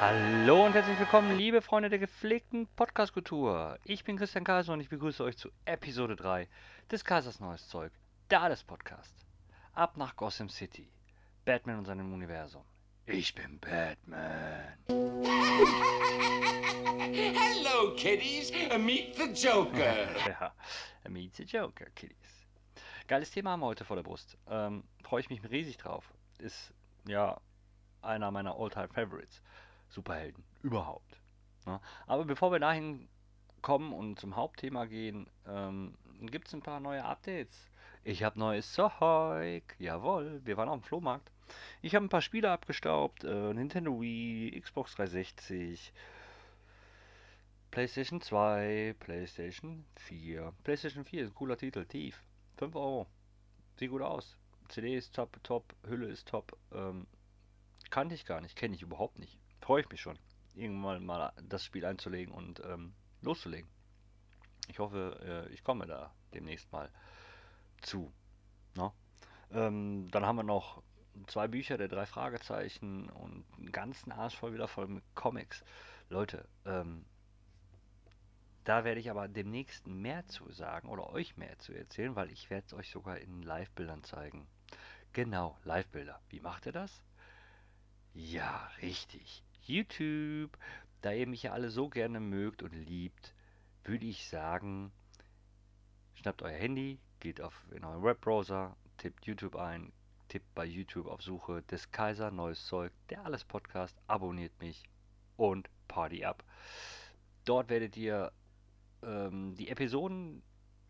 Hallo und herzlich willkommen, liebe Freunde der gepflegten Podcast-Kultur. Ich bin Christian Kaiser und ich begrüße euch zu Episode 3 des Kaisers Neues Zeug, der Alles-Podcast. Ab nach Gotham City. Batman und seinem Universum. Ich bin Batman. Hello, kiddies. Meet the Joker. ja, Meet the Joker, Kiddies. Geiles Thema haben wir heute vor der Brust. Ähm, Freue ich mich riesig drauf. Ist ja einer meiner All-Time Favorites. Superhelden überhaupt. Ne? Aber bevor wir dahin kommen und zum Hauptthema gehen, ähm, gibt es ein paar neue Updates. Ich habe neues Zeug. Jawohl, wir waren auf dem Flohmarkt. Ich habe ein paar Spiele abgestaubt. Äh, Nintendo Wii, Xbox 360, PlayStation 2, PlayStation 4. PlayStation 4 ist ein cooler Titel. Tief. 5 Euro. Sieht gut aus. CD ist top, top. Hülle ist top. Ähm, kannte ich gar nicht. Kenne ich überhaupt nicht. Freue ich mich schon, irgendwann mal das Spiel einzulegen und ähm, loszulegen. Ich hoffe, äh, ich komme da demnächst mal zu. No? Ähm, dann haben wir noch zwei Bücher der drei Fragezeichen und einen ganzen Arsch voll wieder voll mit Comics. Leute, ähm, da werde ich aber demnächst mehr zu sagen oder euch mehr zu erzählen, weil ich werde es euch sogar in Live-Bildern zeigen. Genau, Live-Bilder. Wie macht ihr das? Ja, richtig. YouTube. Da ihr mich ja alle so gerne mögt und liebt, würde ich sagen, schnappt euer Handy, geht auf in euren Webbrowser, tippt YouTube ein, tippt bei YouTube auf Suche des Kaiser Neues Zeug, der alles Podcast, abonniert mich und Party ab. Dort werdet ihr ähm, die Episoden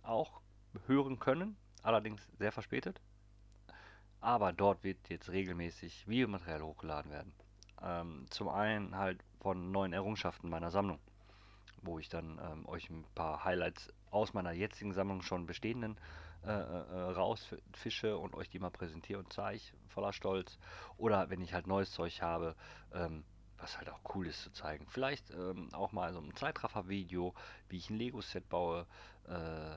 auch hören können, allerdings sehr verspätet. Aber dort wird jetzt regelmäßig Videomaterial hochgeladen werden. Ähm, zum einen halt von neuen Errungenschaften meiner Sammlung, wo ich dann ähm, euch ein paar Highlights aus meiner jetzigen Sammlung schon bestehenden äh, äh, rausfische und euch die mal präsentiere und zeige, voller Stolz. Oder wenn ich halt neues Zeug habe, ähm, was halt auch cool ist zu zeigen. Vielleicht ähm, auch mal so ein Zeitraffer-Video, wie ich ein Lego-Set baue. Äh,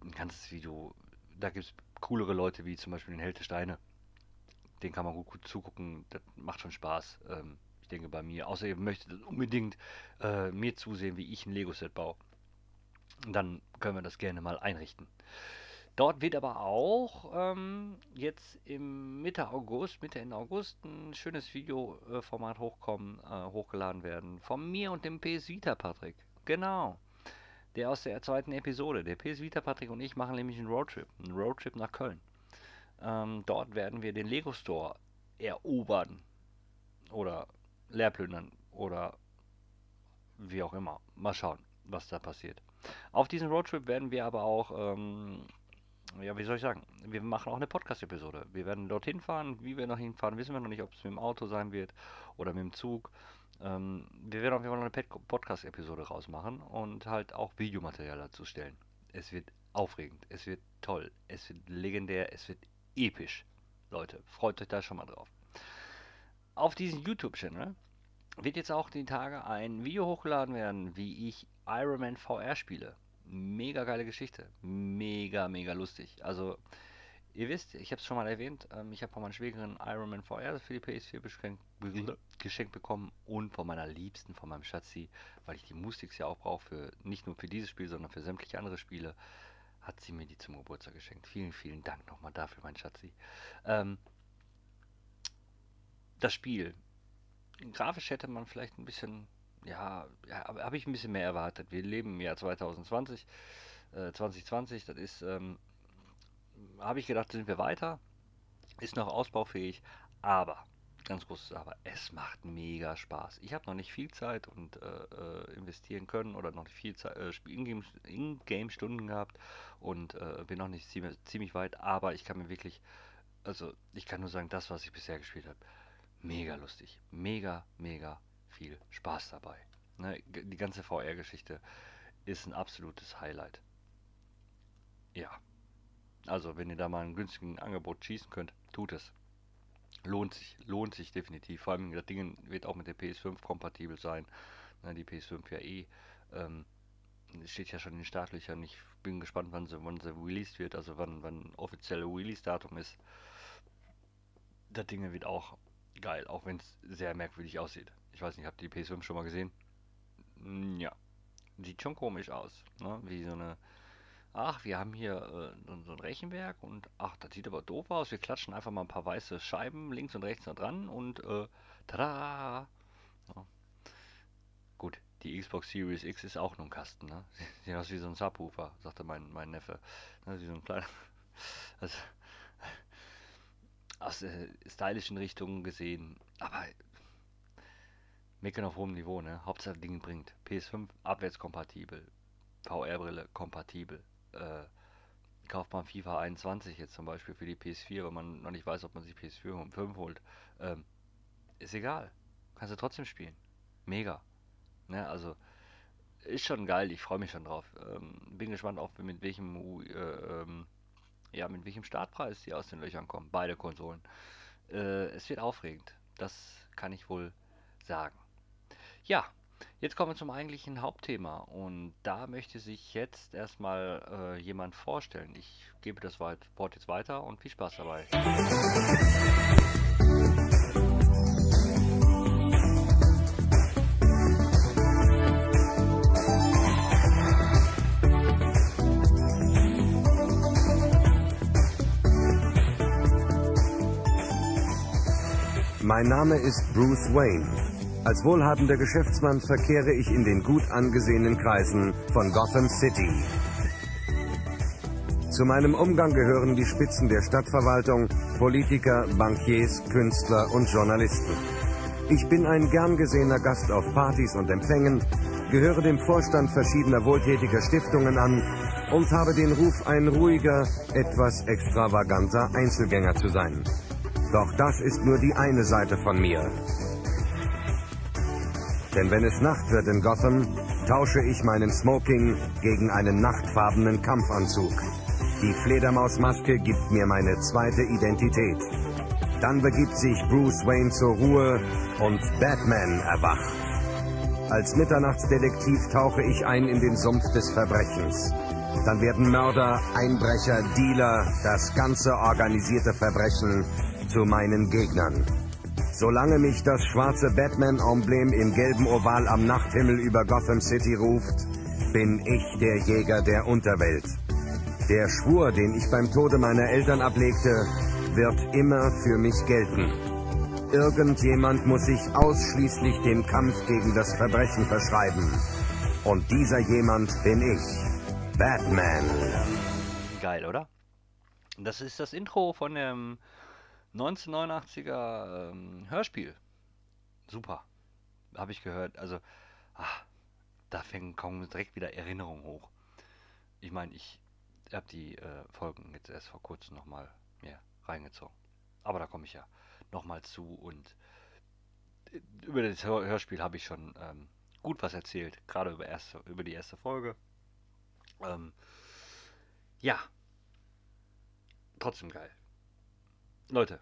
ein ganzes Video. Da gibt es coolere Leute, wie zum Beispiel den Held Steine. Den kann man gut, gut zugucken. Das macht schon Spaß. Ähm, ich denke bei mir. Außer ihr möchtet unbedingt äh, mir zusehen, wie ich ein Lego-Set baue. Dann können wir das gerne mal einrichten. Dort wird aber auch ähm, jetzt im Mitte August, Mitte Ende August, ein schönes Videoformat hochkommen, äh, hochgeladen werden. Von mir und dem PS Vita Patrick. Genau. Der aus der zweiten Episode. Der PS Vita Patrick und ich machen nämlich einen Roadtrip. Einen Roadtrip nach Köln. Ähm, dort werden wir den Lego Store erobern. Oder leerplündern. Oder wie auch immer. Mal schauen, was da passiert. Auf diesem Roadtrip werden wir aber auch ähm, ja, wie soll ich sagen, wir machen auch eine Podcast-Episode. Wir werden dorthin fahren, wie wir noch hinfahren, wissen wir noch nicht, ob es mit dem Auto sein wird oder mit dem Zug. Ähm, wir werden auf jeden Fall noch eine Podcast-Episode rausmachen und halt auch Videomaterial dazu stellen. Es wird aufregend, es wird toll, es wird legendär, es wird episch. Leute, freut euch da schon mal drauf. Auf diesem YouTube-Channel wird jetzt auch die Tage ein Video hochgeladen werden, wie ich Iron Man VR spiele mega geile Geschichte. Mega, mega lustig. Also, ihr wisst, ich habe es schon mal erwähnt, ähm, ich habe von meiner Schwägerin Iron Man VR für die PS4 geschenkt, bekommen und von meiner Liebsten, von meinem Schatzi, weil ich die Musik ja auch brauche, für, nicht nur für dieses Spiel, sondern für sämtliche andere Spiele, hat sie mir die zum Geburtstag geschenkt. Vielen, vielen Dank nochmal dafür, mein Schatzi. Ähm, das Spiel. Grafisch hätte man vielleicht ein bisschen ja, habe ich ein bisschen mehr erwartet. Wir leben im Jahr 2020, äh, 2020, das ist, ähm, habe ich gedacht, sind wir weiter, ist noch ausbaufähig, aber, ganz großes Aber, es macht mega Spaß. Ich habe noch nicht viel Zeit und äh, äh investieren können oder noch nicht viel Zeit, äh, In-Game-Stunden gehabt und äh, bin noch nicht ziemlich, ziemlich weit, aber ich kann mir wirklich, also ich kann nur sagen, das, was ich bisher gespielt habe, mega lustig, mega, mega viel Spaß dabei. Ne, die ganze VR-Geschichte ist ein absolutes Highlight. Ja. Also, wenn ihr da mal ein günstigen Angebot schießen könnt, tut es. Lohnt sich, lohnt sich definitiv. Vor allem das Ding wird auch mit der PS5 kompatibel sein. Ne, die PS5 ja eh. Ähm, steht ja schon in den Startlöchern. Ich bin gespannt, wann sie, wann sie released wird, also wann, wann offizielle Release-Datum ist. Das Ding wird auch geil, auch wenn es sehr merkwürdig aussieht. Ich weiß nicht, habt ihr die PS5 schon mal gesehen? Hm, ja. Sieht schon komisch aus. Ne? Wie so eine. Ach, wir haben hier äh, so ein Rechenwerk und ach, das sieht aber doof aus. Wir klatschen einfach mal ein paar weiße Scheiben links und rechts da dran und äh, tada! Ja. Gut, die Xbox Series X ist auch nur ein Kasten, ne? Sieht aus wie so ein Subwoofer, sagte mein, mein Neffe. Ne, wie so ein kleiner. Also, aus äh, stylischen Richtungen gesehen. Aber meckern auf hohem Niveau, ne? Hauptsache Ding bringt. PS5 abwärtskompatibel. VR-Brille kompatibel. Äh, kauft man FIFA 21 jetzt zum Beispiel für die PS4, wenn man noch nicht weiß, ob man sich PS4 und 5 holt. Ähm, ist egal. Kannst du trotzdem spielen. Mega. Ne, also ist schon geil, ich freue mich schon drauf. Ähm, bin gespannt auch mit welchem äh, ähm, ja, mit welchem Startpreis die aus den Löchern kommen. Beide Konsolen. Äh, es wird aufregend. Das kann ich wohl sagen. Ja, jetzt kommen wir zum eigentlichen Hauptthema. Und da möchte sich jetzt erstmal äh, jemand vorstellen. Ich gebe das Wort jetzt weiter und viel Spaß dabei. Mein Name ist Bruce Wayne. Als wohlhabender Geschäftsmann verkehre ich in den gut angesehenen Kreisen von Gotham City. Zu meinem Umgang gehören die Spitzen der Stadtverwaltung, Politiker, Bankiers, Künstler und Journalisten. Ich bin ein gern gesehener Gast auf Partys und Empfängen, gehöre dem Vorstand verschiedener wohltätiger Stiftungen an und habe den Ruf, ein ruhiger, etwas extravaganter Einzelgänger zu sein. Doch das ist nur die eine Seite von mir. Denn wenn es Nacht wird in Gotham, tausche ich meinen Smoking gegen einen nachtfarbenen Kampfanzug. Die Fledermausmaske gibt mir meine zweite Identität. Dann begibt sich Bruce Wayne zur Ruhe und Batman erwacht. Als Mitternachtsdetektiv tauche ich ein in den Sumpf des Verbrechens. Dann werden Mörder, Einbrecher, Dealer, das ganze organisierte Verbrechen zu meinen Gegnern. Solange mich das schwarze Batman-Emblem im gelben Oval am Nachthimmel über Gotham City ruft, bin ich der Jäger der Unterwelt. Der Schwur, den ich beim Tode meiner Eltern ablegte, wird immer für mich gelten. Irgendjemand muss sich ausschließlich dem Kampf gegen das Verbrechen verschreiben. Und dieser jemand bin ich. Batman. Geil, oder? Das ist das Intro von dem 1989er ähm, Hörspiel. Super. Habe ich gehört. Also, ach, da fängt kaum direkt wieder Erinnerungen hoch. Ich meine, ich habe die äh, Folgen jetzt erst vor kurzem nochmal mir reingezogen. Aber da komme ich ja nochmal zu und äh, über das Hörspiel habe ich schon ähm, gut was erzählt, gerade über, erste, über die erste Folge. Ähm, ja, trotzdem geil. Leute,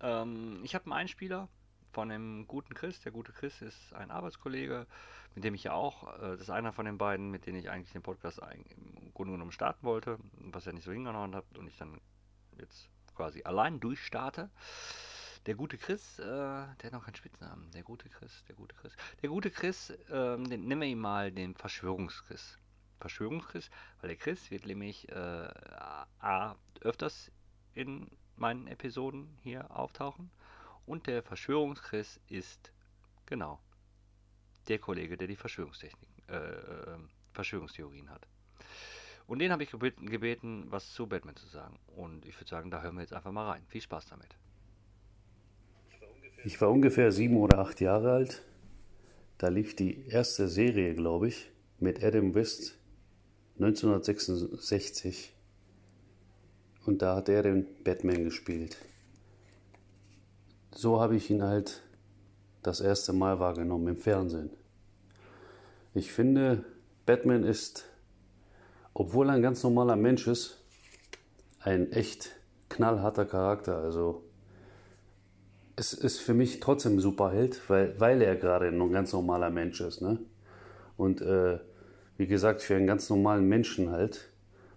ähm, ich habe einen Einspieler von dem guten Chris. Der gute Chris ist ein Arbeitskollege, mit dem ich ja auch, äh, das ist einer von den beiden, mit denen ich eigentlich den Podcast im Grunde genommen starten wollte, was er nicht so hingehauen hat und ich dann jetzt quasi allein durchstarte. Der gute Chris, äh, der hat noch keinen Spitznamen. Der gute Chris, der gute Chris. Der gute Chris, äh, den, nennen wir ihn mal den Verschwörungschris. Verschwörungschris, weil der Chris wird nämlich äh, A, öfters in meinen Episoden hier auftauchen. Und der Verschwörungschris ist, genau, der Kollege, der die Verschwörungstechnik, äh, äh, Verschwörungstheorien hat. Und den habe ich gebeten, gebeten, was zu Batman zu sagen. Und ich würde sagen, da hören wir jetzt einfach mal rein. Viel Spaß damit. Ich war ungefähr sieben oder acht Jahre alt. Da lief die erste Serie, glaube ich, mit Adam West 1966. Und da hat er den Batman gespielt. So habe ich ihn halt das erste Mal wahrgenommen im Fernsehen. Ich finde, Batman ist, obwohl er ein ganz normaler Mensch ist, ein echt knallharter Charakter. Also es ist für mich trotzdem ein Superheld, weil, weil er gerade ein ganz normaler Mensch ist. Ne? Und äh, wie gesagt, für einen ganz normalen Menschen halt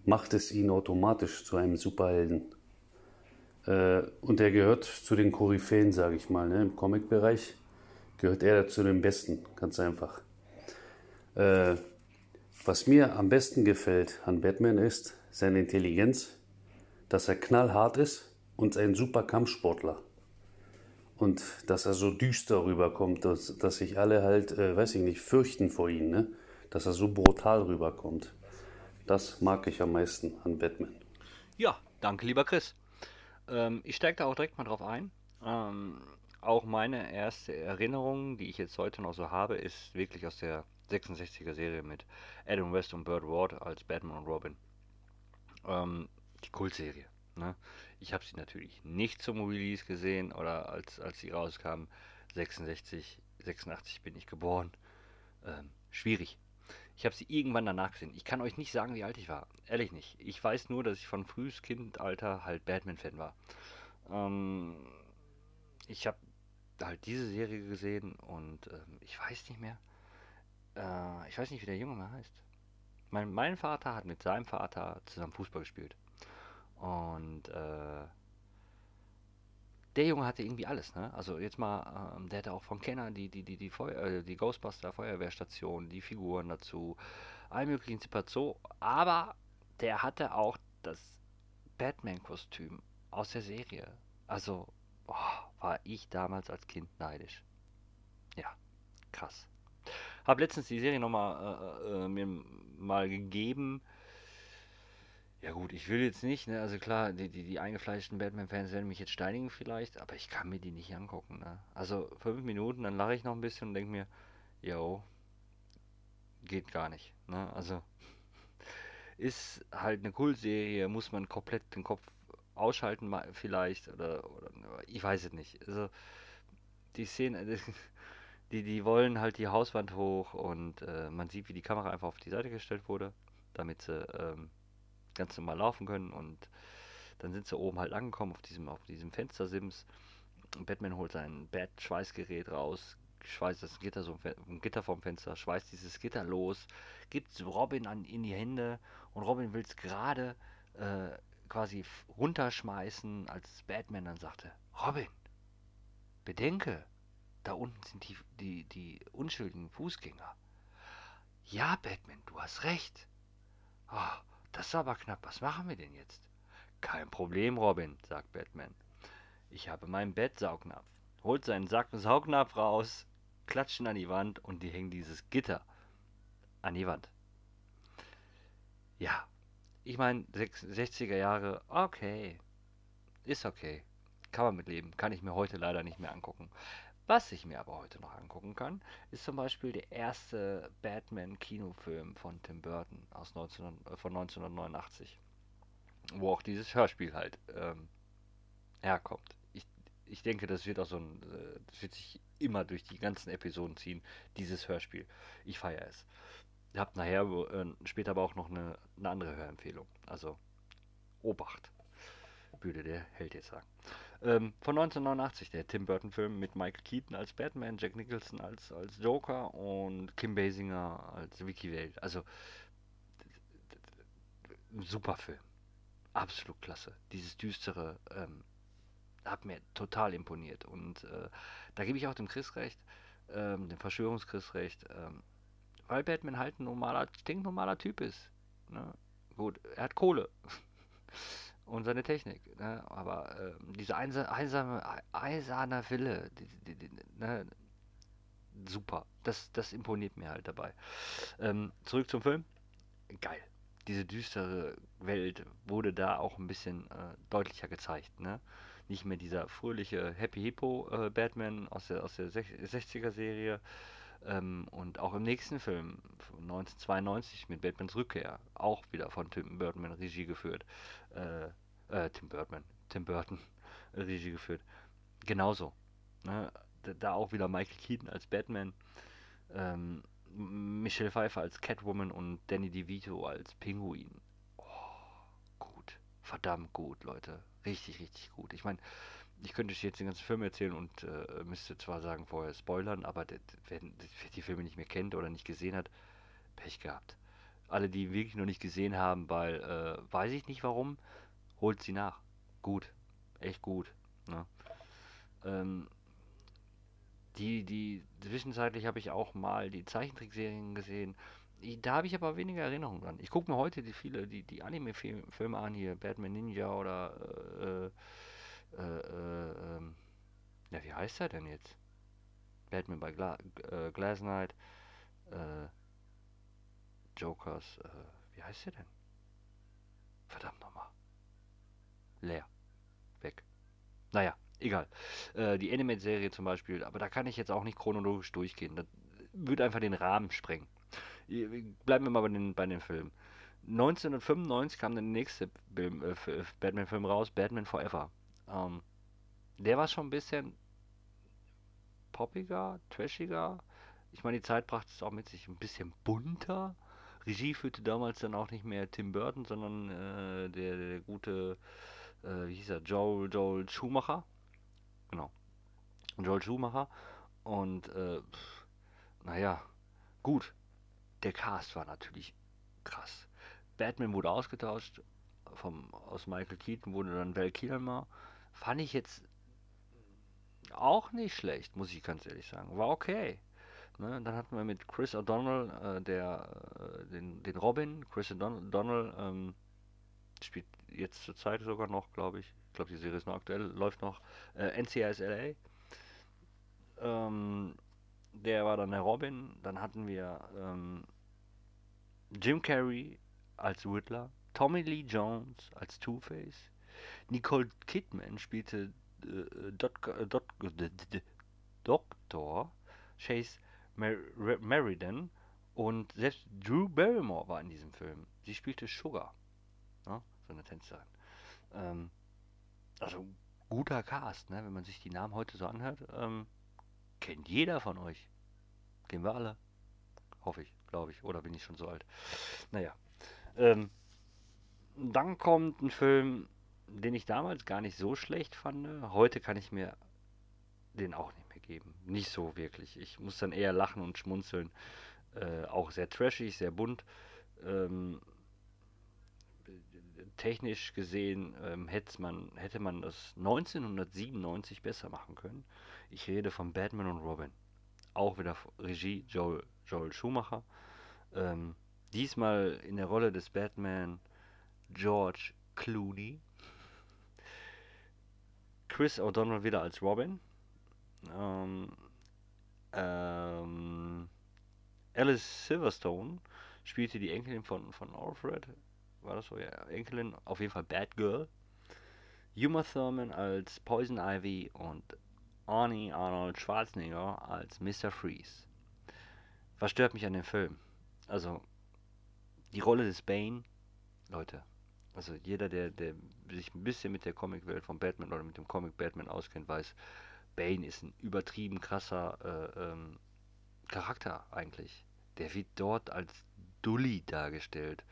macht es ihn automatisch zu einem Superhelden. Äh, und er gehört zu den Koryphäen, sage ich mal, ne, im Comic-Bereich. gehört er zu den Besten, ganz einfach. Äh, was mir am besten gefällt an Batman ist seine Intelligenz, dass er knallhart ist und ein super Kampfsportler. Und dass er so düster rüberkommt, dass, dass sich alle halt, äh, weiß ich nicht, fürchten vor ihm, ne? dass er so brutal rüberkommt. Das mag ich am meisten an Batman. Ja, danke, lieber Chris. Ähm, ich steige da auch direkt mal drauf ein. Ähm, auch meine erste Erinnerung, die ich jetzt heute noch so habe, ist wirklich aus der 66er Serie mit Adam West und Burt Ward als Batman und Robin. Ähm, die Kultserie. Ne? Ich habe sie natürlich nicht zum Release gesehen oder als, als sie rauskam. 66, 86 bin ich geboren. Ähm, schwierig. Ich habe sie irgendwann danach gesehen. Ich kann euch nicht sagen, wie alt ich war. Ehrlich nicht. Ich weiß nur, dass ich von frühes Kindalter halt Batman-Fan war. Ähm, ich habe halt diese Serie gesehen und ähm, ich weiß nicht mehr. Äh, ich weiß nicht, wie der Junge mehr heißt. Mein, mein Vater hat mit seinem Vater zusammen Fußball gespielt. Und äh, der Junge hatte irgendwie alles, ne? Also jetzt mal, ähm, der hatte auch von Kenner die, die, die, die, Feuer, äh, die Ghostbuster Feuerwehrstation, die Figuren dazu, all möglichen Zipazzo. Aber der hatte auch das Batman-Kostüm aus der Serie. Also oh, war ich damals als Kind neidisch. Ja, krass. Hab letztens die Serie nochmal äh, äh, mir mal gegeben. Ja gut, ich will jetzt nicht, ne? Also klar, die, die, die eingefleischten Batman-Fans werden mich jetzt steinigen vielleicht, aber ich kann mir die nicht angucken, ne? Also fünf Minuten, dann lache ich noch ein bisschen und denke mir, yo, geht gar nicht, ne? Also ist halt eine Kultserie, muss man komplett den Kopf ausschalten vielleicht oder, oder ich weiß es nicht. Also die Szene, die, die wollen halt die Hauswand hoch und äh, man sieht, wie die Kamera einfach auf die Seite gestellt wurde, damit sie ähm, ganz normal laufen können und dann sind sie oben halt angekommen auf diesem, auf diesem Fenstersims. Batman holt sein Bat-Schweißgerät raus, schweißt das Gitter, so ein Gitter vom Fenster, schweißt dieses Gitter los, gibt Robin an, in die Hände und Robin will es gerade äh, quasi runterschmeißen, als Batman dann sagte, Robin, bedenke, da unten sind die, die, die unschuldigen Fußgänger. Ja, Batman, du hast recht. Oh, das ist aber knapp. Was machen wir denn jetzt? Kein Problem, Robin, sagt Batman. Ich habe meinen Bettsaugnapf. Holt seinen Sack Saugnapf raus, klatscht ihn an die Wand und die hängen dieses Gitter an die Wand. Ja, ich meine, 60er Jahre, okay. Ist okay. Kann man mitleben. Kann ich mir heute leider nicht mehr angucken. Was ich mir aber heute noch angucken kann, ist zum Beispiel der erste Batman-Kinofilm von Tim Burton aus 19, äh, von 1989, wo auch dieses Hörspiel halt ähm, herkommt. Ich, ich denke, das wird auch so ein, äh, das wird sich immer durch die ganzen Episoden ziehen, dieses Hörspiel. Ich feiere es. Ihr habt nachher äh, später aber auch noch eine, eine andere Hörempfehlung. Also Obacht, würde der Held jetzt sagen. Ähm, von 1989, der Tim Burton-Film mit Michael Keaton als Batman, Jack Nicholson als, als Joker und Kim Basinger als Vicky Vale. Also, super Film. Absolut klasse. Dieses düstere ähm, hat mir total imponiert. Und äh, da gebe ich auch dem Chris recht, ähm, dem Verschwörungschris recht, ähm, weil Batman halt ein normaler, stinknormaler Typ ist. Ne? Gut, er hat Kohle. und seine Technik. Ne? Aber äh, diese einsame, eiserne Wille, die, die, die, ne? super. Das, das imponiert mir halt dabei. Ähm, zurück zum Film. Geil. Diese düstere Welt wurde da auch ein bisschen äh, deutlicher gezeigt. Ne? Nicht mehr dieser fröhliche Happy Hippo äh, Batman aus der, aus der 60er Serie. Ähm, und auch im nächsten Film, 1992 mit Batmans Rückkehr, auch wieder von Tim Burton Regie geführt. Äh, äh, Tim Burton, Tim Burton Regie geführt. Genauso. Ne? Da auch wieder Michael Keaton als Batman, ähm, Michelle Pfeiffer als Catwoman und Danny DeVito als Pinguin. Oh, gut. Verdammt gut, Leute. Richtig, richtig gut. Ich meine, ich könnte jetzt den ganzen Film erzählen und äh, müsste zwar sagen vorher spoilern, aber wer, wer die Filme nicht mehr kennt oder nicht gesehen hat, Pech gehabt. Alle, die wirklich noch nicht gesehen haben, weil, äh, weiß ich nicht warum, holt sie nach. Gut. Echt gut. Ne? Ähm, die, die, zwischenzeitlich habe ich auch mal die Zeichentrickserien gesehen. I- Da habe ich aber weniger Erinnerungen dran. Ich gucke mir heute die viele, die, die Anime-Filme an, hier Batman Ninja oder äh, äh, äh, ähm, ja, wie heißt er denn jetzt? Batman bei Gla äh, Glass Knight, äh, Jokers, äh, wie heißt der denn? Verdammt nochmal. Leer. Weg. Naja, egal. Äh, die Animate-Serie zum Beispiel, aber da kann ich jetzt auch nicht chronologisch durchgehen. Das würde einfach den Rahmen sprengen. Bleiben wir mal bei den, bei den Filmen. 1995 kam der nächste äh, Batman-Film raus, Batman Forever. Ähm, der war schon ein bisschen poppiger, trashiger. Ich meine, die Zeit brachte es auch mit sich ein bisschen bunter. Regie führte damals dann auch nicht mehr Tim Burton, sondern äh, der, der gute, äh, wie hieß er, Joel, Joel Schumacher. Genau. Joel Schumacher. Und, äh, naja, gut. Der Cast war natürlich krass. Batman wurde ausgetauscht. Vom, aus Michael Keaton wurde dann Val Kilmer. Fand ich jetzt auch nicht schlecht, muss ich ganz ehrlich sagen. War okay. Ne? Dann hatten wir mit Chris O'Donnell, äh, der, äh, den, den Robin. Chris O'Donnell ähm, spielt jetzt zur Zeit sogar noch, glaube ich. Ich glaube, die Serie ist noch aktuell, läuft noch. Äh, NCIS LA. Ähm, der war dann der Robin. Dann hatten wir ähm, Jim Carrey als Riddler. Tommy Lee Jones als Two-Face. Nicole Kidman spielte äh, Dot, äh, Dr. Chase Meriden und selbst Drew Barrymore war in diesem Film. Sie spielte Sugar, ne? so eine Tänzerin. Ähm, also guter Cast, ne? wenn man sich die Namen heute so anhört. Ähm, kennt jeder von euch. Kennen wir alle. Hoffe ich, glaube ich. Oder bin ich schon so alt? Naja. Ähm, dann kommt ein Film, den ich damals gar nicht so schlecht fand. Heute kann ich mir den auch nicht mehr geben. Nicht so wirklich. Ich muss dann eher lachen und schmunzeln. Äh, auch sehr trashig, sehr bunt. Ähm, technisch gesehen ähm, hätte man, hätte man das 1997 besser machen können. Ich rede von Batman und Robin. Auch wieder Regie Joel, Joel Schumacher. Ähm, diesmal in der Rolle des Batman George Clooney. Chris O'Donnell wieder als Robin. Ähm, ähm, Alice Silverstone spielte die Enkelin von, von Alfred. War das so? Ja, Enkelin. Auf jeden Fall Batgirl. Uma Thurman als Poison Ivy und Arnie Arnold Schwarzenegger als Mr. Freeze. Was stört mich an dem Film? Also, die Rolle des Bane, Leute, also jeder, der, der sich ein bisschen mit der Comicwelt von Batman oder mit dem Comic Batman auskennt, weiß, Bane ist ein übertrieben krasser äh, ähm, Charakter eigentlich. Der wird dort als Dulli dargestellt.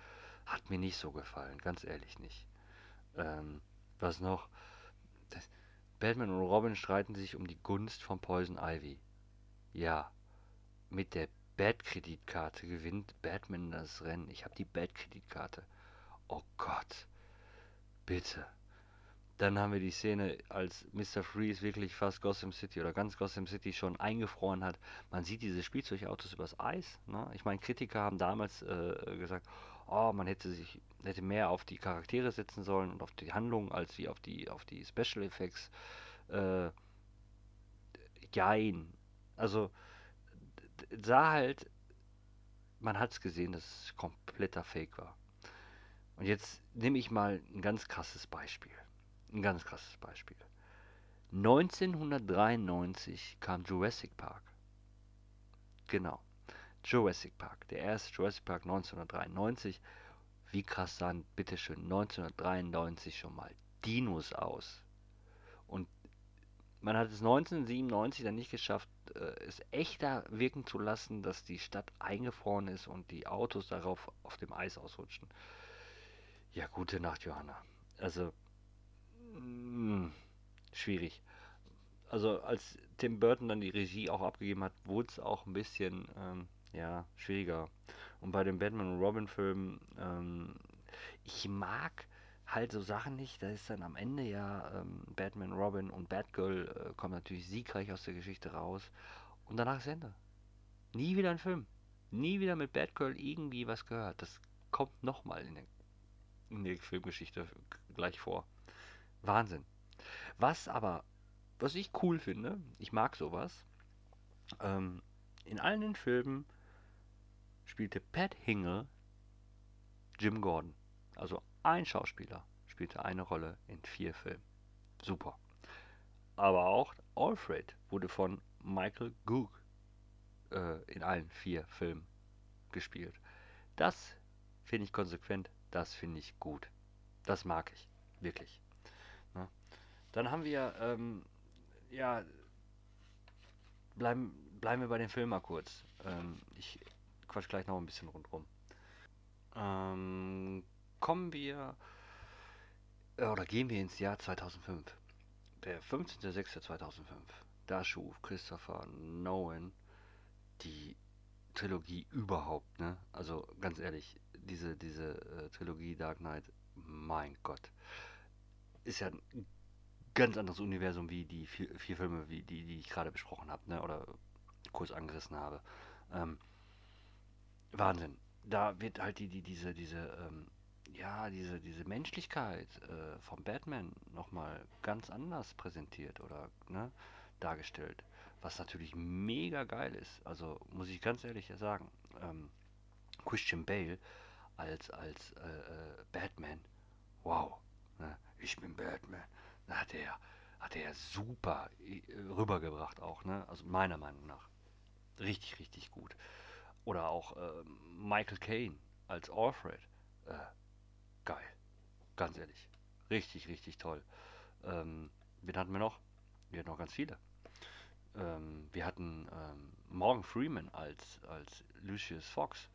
Hat mir nicht so gefallen, ganz ehrlich nicht. Ähm, was noch? Das, Batman und Robin streiten sich um die Gunst von Poison Ivy. Ja, mit der Bad-Kreditkarte gewinnt Batman das Rennen. Ich habe die Bad-Kreditkarte. Oh Gott. Bitte. Dann haben wir die Szene, als Mr. Freeze wirklich fast Gotham City oder ganz Gotham City schon eingefroren hat. Man sieht diese Spielzeugautos übers Eis. Ne? Ich meine, Kritiker haben damals äh, gesagt, oh, man hätte sich hätte mehr auf die Charaktere setzen sollen und auf die Handlung als wie auf die auf die Special Effects. Äh, jein. Also sah halt, man hat es gesehen, dass es kompletter Fake war. Und jetzt nehme ich mal ein ganz krasses Beispiel. Ein ganz krasses Beispiel. 1993 kam Jurassic Park. Genau. Jurassic Park. Der erste Jurassic Park 1993. Wie krass sahen bitteschön 1993 schon mal Dinos aus? Und man hat es 1997 dann nicht geschafft, äh, es echter wirken zu lassen, dass die Stadt eingefroren ist und die Autos darauf auf dem Eis ausrutschen. Ja, gute Nacht, Johanna. Also, mm, schwierig. Also, als Tim Burton dann die Regie auch abgegeben hat, wurde es auch ein bisschen, ähm, ja, schwieriger. Und bei den Batman und Robin Filmen, ähm, ich mag halt so Sachen nicht. Da ist dann am Ende ja ähm, Batman, Robin und Batgirl äh, kommen natürlich siegreich aus der Geschichte raus. Und danach ist Ende. Nie wieder ein Film. Nie wieder mit Batgirl irgendwie was gehört. Das kommt nochmal in der, in der Filmgeschichte gleich vor. Wahnsinn. Was aber, was ich cool finde, ich mag sowas, ähm, in allen den Filmen spielte Pat Hingle Jim Gordon. Also ein Schauspieler spielte eine Rolle in vier Filmen. Super. Aber auch Alfred wurde von Michael Goog äh, in allen vier Filmen gespielt. Das finde ich konsequent, das finde ich gut. Das mag ich, wirklich. Ne? Dann haben wir, ähm, ja, bleiben, bleiben wir bei dem Film mal kurz. Ähm, ich quatsch gleich noch ein bisschen rundherum. Ähm, kommen wir äh, oder gehen wir ins Jahr 2005. Der 15.06.2005. Da schuf Christopher Nolan die Trilogie überhaupt, ne? Also ganz ehrlich, diese, diese äh, Trilogie Dark Knight, mein Gott, ist ja ein ganz anderes Universum wie die vier, vier Filme, wie die, die ich gerade besprochen habe, ne? Oder kurz angerissen habe. Ähm, Wahnsinn. Da wird halt die, die, diese, diese, ähm, ja, diese, diese Menschlichkeit äh, vom Batman nochmal ganz anders präsentiert oder ne, dargestellt. Was natürlich mega geil ist. Also muss ich ganz ehrlich sagen. Ähm, Christian Bale als, als äh, äh, Batman. Wow. Ne? Ich bin Batman. Da hat er, hat er super äh, rübergebracht auch, ne? Also meiner Meinung nach. Richtig, richtig gut. Oder auch äh, Michael Caine als Alfred. Äh, geil. Ganz ehrlich. Richtig, richtig toll. Ähm, wen hatten wir noch? Wir hatten noch ganz viele. Ähm, wir hatten ähm, Morgan Freeman als, als Lucius Fox.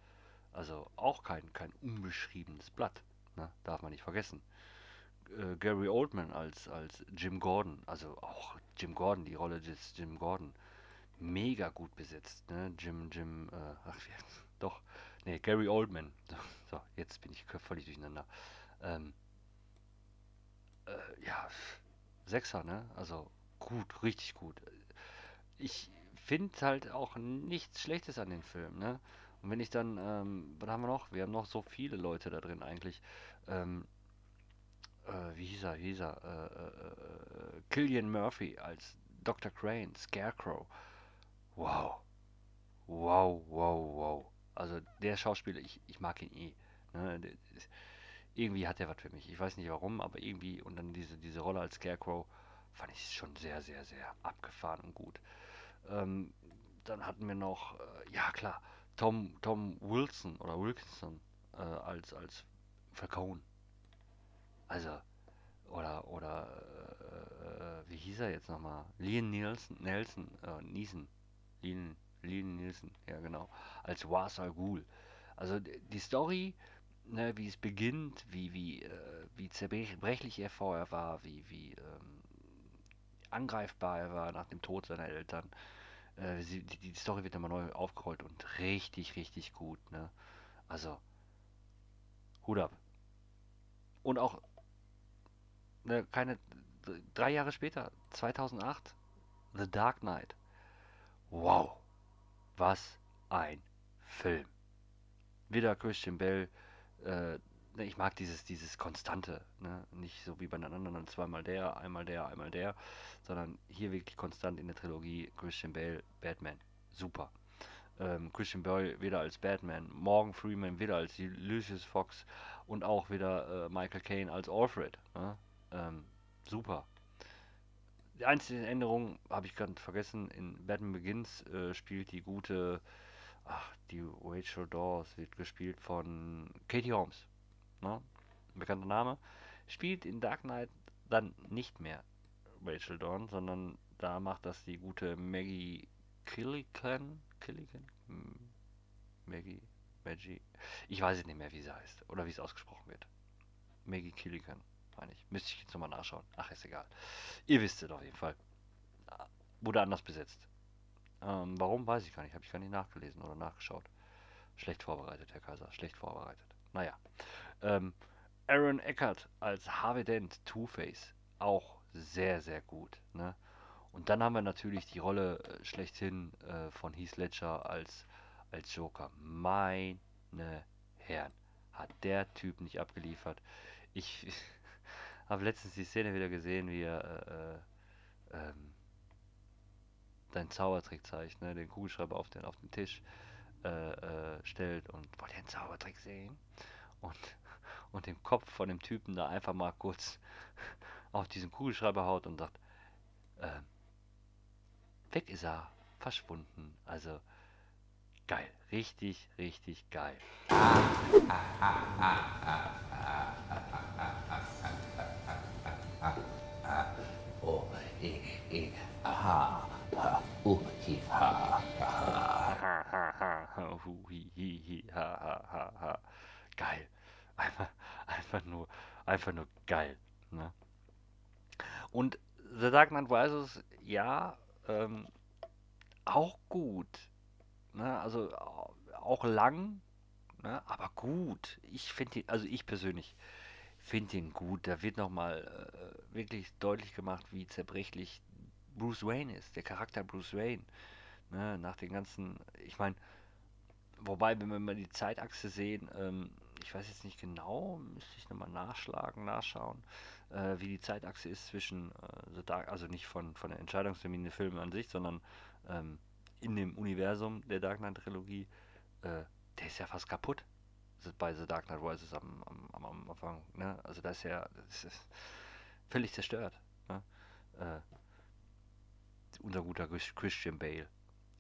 Also auch kein, kein unbeschriebenes Blatt. Ne? Darf man nicht vergessen. Äh, Gary Oldman als, als Jim Gordon. Also auch Jim Gordon, die Rolle des Jim Gordon. Mega gut besetzt. Ne? Jim, Jim, äh, ach, doch. Ne, Gary Oldman. So, jetzt bin ich völlig durcheinander. Ähm, äh, ja, Sechser, ne? Also gut, richtig gut. Ich finde halt auch nichts Schlechtes an den Film, ne? Und wenn ich dann, ähm, was haben wir noch? Wir haben noch so viele Leute da drin eigentlich. Ähm, äh, wie hieß er? Wie hieß er? Äh, äh, äh Killian Murphy als Dr. Crane, Scarecrow. Wow. Wow, wow, wow. Also der Schauspieler, ich, ich mag ihn eh. Ne? irgendwie hat er was für mich. Ich weiß nicht warum, aber irgendwie, und dann diese, diese Rolle als Scarecrow fand ich schon sehr, sehr, sehr abgefahren und gut. Ähm, dann hatten wir noch, äh, ja klar, Tom, Tom Wilson oder Wilkinson äh, als, als Falcone. Also, oder, oder, äh, wie hieß er jetzt nochmal? Liam Nielsen, Nelson, äh, Niesen. Liam, Liam Nielsen, ja genau. Als Wars Al Ghul. Also die Story ne, wie es beginnt, wie, wie, äh, wie zerbrechlich er vorher war, wie, wie ähm, angreifbar er war nach dem Tod seiner Eltern. Äh, sie, die, die, Story wird immer neu aufgerollt und richtig, richtig gut. Ne? Also, Hut ab. Und auch ne, keine drei Jahre später, 2008, The Dark Knight. Wow, was ein Film. Wieder Christian Bell äh, ich mag dieses, dieses Konstante, ne? nicht so wie bei den anderen, zweimal der, einmal der, einmal der, sondern hier wirklich konstant in der Trilogie Christian Bale, Batman. Super. Ähm, Christian Bale wieder als Batman, Morgan Freeman wieder als Lucius Fox und auch wieder äh, Michael Caine als Alfred. Ne? Ähm, super. Die einzige Änderung habe ich gerade vergessen, in Batman Begins äh, spielt die gute ach, die Rachel Dawes wird gespielt von Katie Holmes. Ne? Bekannter Name. Spielt in Dark Knight dann nicht mehr Rachel Dawn, sondern da macht das die gute Maggie Killican. Killican? Hm. Maggie. Maggie. Ich weiß nicht mehr, wie sie heißt. Oder wie es ausgesprochen wird. Maggie Killican, meine ich. Müsste ich jetzt nochmal nachschauen. Ach, ist egal. Ihr wisst es auf jeden Fall. Wurde anders besetzt. Ähm, warum, weiß ich gar nicht. Habe ich gar nicht nachgelesen oder nachgeschaut. Schlecht vorbereitet, Herr Kaiser. Schlecht vorbereitet. Naja. Ähm, Aaron Eckert als Harvey Dent, Two-Face, auch sehr, sehr gut. Ne? Und dann haben wir natürlich die Rolle äh, schlechthin äh, von Heath Ledger als, als Joker. Meine Herren, hat der Typ nicht abgeliefert. Ich habe letztens die Szene wieder gesehen, wie er äh, äh, ähm, seinen Zaubertrick zeigt, ne? den Kugelschreiber auf den, auf den Tisch äh, äh, stellt und wollt ihr einen Zaubertrick sehen? Und, und den Kopf von dem Typen da einfach mal kurz auf diesen Kugelschreiber haut und sagt, äh, weg ist er, verschwunden. Also geil, richtig, richtig geil. Oh, eh, eh, aha, uh. Geil. Einfach, einfach nur, einfach nur geil. Ne? Und The Dark Knight Rises, ja, ähm, auch gut. Ne? Also au- auch lang, ne? aber gut. Ich finde also ich persönlich finde ihn gut. Da wird nochmal äh, wirklich deutlich gemacht, wie zerbrechlich Bruce Wayne ist, der Charakter Bruce Wayne. Ne? Nach den ganzen, ich meine, wobei, wenn wir mal die Zeitachse sehen, ähm, ich weiß jetzt nicht genau, müsste ich nochmal nachschlagen, nachschauen, äh, wie die Zeitachse ist zwischen äh, The Dark, also nicht von, von der Entscheidungstermin der Filme an sich, sondern ähm, in dem Universum der Dark Knight Trilogie, äh, der ist ja fast kaputt. Bei The Dark Knight Rises am, am, am, Anfang, ne? Also da ist ja, das ist völlig zerstört. Ne? Äh, unser guter Chris- Christian Bale,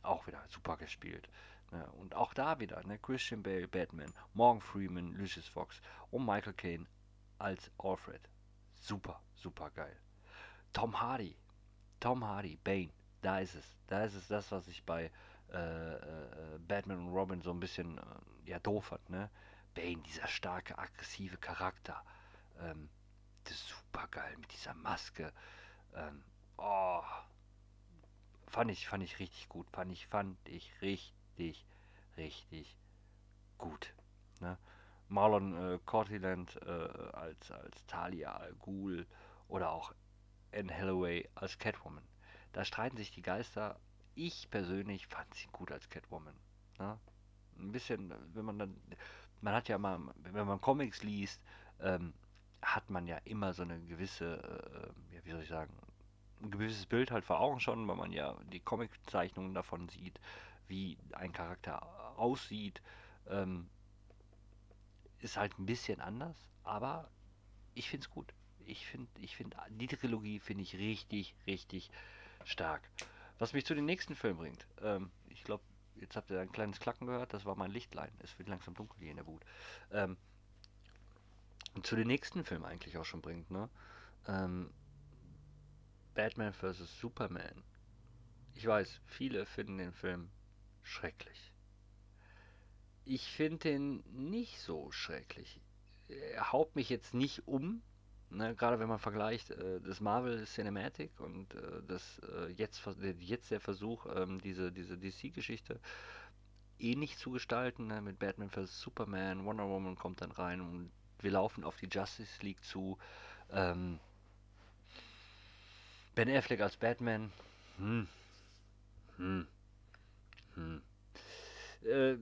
auch wieder super gespielt. Ne? Und auch da wieder, ne? Christian Bale, Batman, Morgan Freeman, Lucius Fox und Michael Caine als Alfred. Super, super geil. Tom Hardy, Tom Hardy, Bane, da ist es. Da ist es das, was ich bei äh, äh, Batman und Robin so ein bisschen äh, ja, doof fand. Ne? Bane, dieser starke, aggressive Charakter. Ähm, das ist super geil mit dieser Maske. Ähm, oh, fand ich, fand ich richtig gut. Fand ich, fand ich richtig, richtig gut. Ne? Marlon äh, Cortland äh, als, als Talia al Ghul oder auch Anne Hathaway als Catwoman. Da streiten sich die Geister. Ich persönlich fand sie gut als Catwoman. Ne? Ein bisschen, wenn man dann, man hat ja mal, wenn man Comics liest, ähm, hat man ja immer so eine gewisse, äh, ja, wie soll ich sagen, ein gewisses Bild halt vor Augen schon, weil man ja die Comiczeichnungen davon sieht, wie ein Charakter aussieht. Ähm, ist halt ein bisschen anders, aber ich finde es gut. Ich finde, ich finde, die Trilogie finde ich richtig, richtig stark. Was mich zu den nächsten Film bringt. Ähm, ich glaube, jetzt habt ihr ein kleines Klacken gehört, das war mein Lichtlein. Es wird langsam dunkel hier in der Wut. Ähm, zu den nächsten Film eigentlich auch schon bringt, ne? Ähm, Batman vs. Superman. Ich weiß, viele finden den Film schrecklich. Ich finde den nicht so schrecklich. Er haut mich jetzt nicht um, ne, gerade wenn man vergleicht äh, das Marvel Cinematic und äh, das äh, jetzt, jetzt der Versuch, ähm, diese, diese DC-Geschichte ähnlich zu gestalten, ne, mit Batman vs. Superman, Wonder Woman kommt dann rein und wir laufen auf die Justice League zu. Ähm, Ben Affleck als Batman. Hm. Hm. Hm. Äh,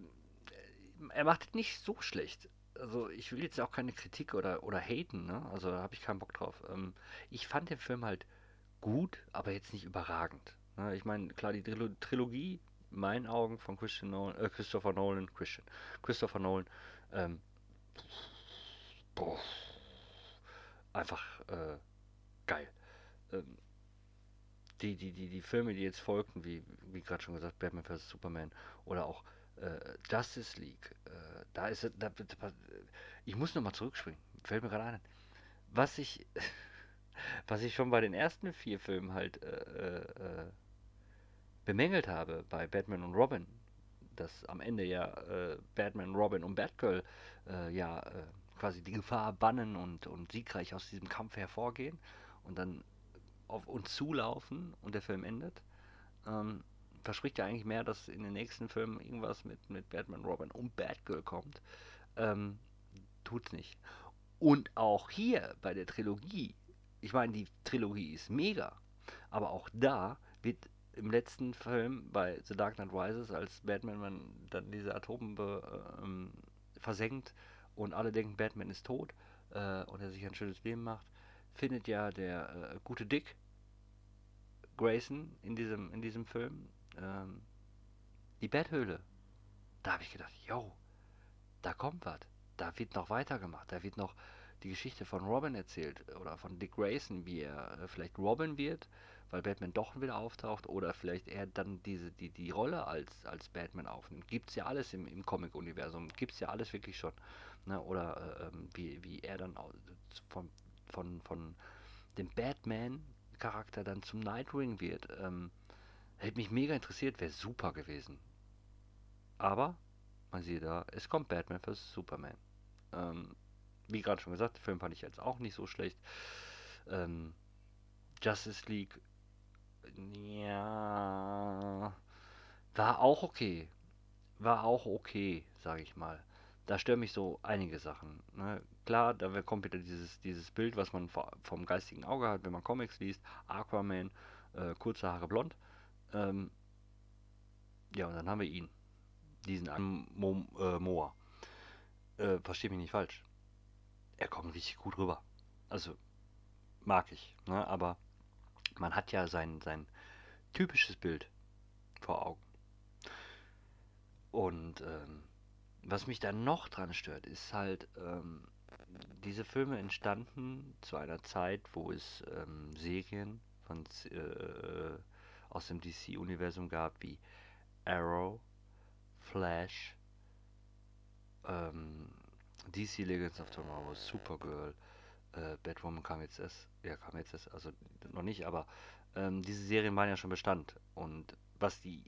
er macht es nicht so schlecht. Also ich will jetzt auch keine Kritik oder, oder haten, ne? Also da habe ich keinen Bock drauf. Ähm, ich fand den Film halt gut, aber jetzt nicht überragend. Ne? Ich meine, klar, die Trilo Trilogie, in meinen Augen, von Christian Nolan, äh, Christopher Nolan, Christian, Christopher Nolan, ähm, boah, einfach äh, geil. Ähm, die, die, die, die Filme, die jetzt folgten, wie, wie gerade schon gesagt, Batman vs. Superman oder auch äh, Justice League, äh, da ist es- da, ich muss nochmal zurückspringen, fällt mir gerade ein. Was ich, was ich schon bei den ersten vier Filmen halt äh, äh, äh, bemängelt habe bei Batman und Robin, dass am Ende ja äh, Batman, Robin und Batgirl ja quasi die Gefahr bannen und, und siegreich aus diesem Kampf hervorgehen und dann auf uns zulaufen und der Film endet. Ähm, verspricht ja eigentlich mehr, dass in den nächsten Filmen irgendwas mit, mit Batman, Robin und Batgirl kommt. Ähm, tut's nicht. Und auch hier bei der Trilogie, ich meine, die Trilogie ist mega, aber auch da wird im letzten Film bei The Dark Knight Rises, als Batman man dann diese Atombombe ähm, versenkt und alle denken, Batman ist tot äh, und er sich ein schönes Leben macht, findet ja der äh, gute Dick Grayson in diesem, in diesem Film ähm, die Betthöhle. Da habe ich gedacht, yo, da kommt was. Da wird noch weitergemacht. Da wird noch die Geschichte von Robin erzählt oder von Dick Grayson, wie er äh, vielleicht Robin wird, weil Batman doch wieder auftaucht oder vielleicht er dann diese die, die Rolle als, als Batman aufnimmt. Gibt es ja alles im, im Comic-Universum, gibt es ja alles wirklich schon. Ne? Oder äh, ähm, wie, wie er dann von, von, von dem Batman-Charakter dann zum Nightwing wird. Ähm, hätte mich mega interessiert, wäre super gewesen. Aber, man sieht da, es kommt Batman vs. Superman. Ähm, wie gerade schon gesagt, den Film fand ich jetzt auch nicht so schlecht. Ähm, Justice League, ja, war auch okay. War auch okay, sage ich mal. Da stören mich so einige Sachen. Ne? Klar, da kommt wieder dieses, dieses Bild, was man vom geistigen Auge hat, wenn man Comics liest. Aquaman, äh, kurze Haare blond. Ähm, ja, und dann haben wir ihn. Diesen Mo, äh, Moa. Äh, verstehe mich nicht falsch er kommt richtig gut rüber. Also mag ich, ne? aber man hat ja sein, sein typisches Bild vor Augen. Und ähm, was mich dann noch dran stört, ist halt, ähm, diese Filme entstanden zu einer Zeit, wo es ähm, Serien von, äh, aus dem DC-Universum gab, wie Arrow, Flash, ähm, DC Legends of Tomorrow, Supergirl, äh, Batwoman kam jetzt erst, ja, kam jetzt erst, also noch nicht, aber ähm, diese Serien waren ja schon Bestand. Und was die,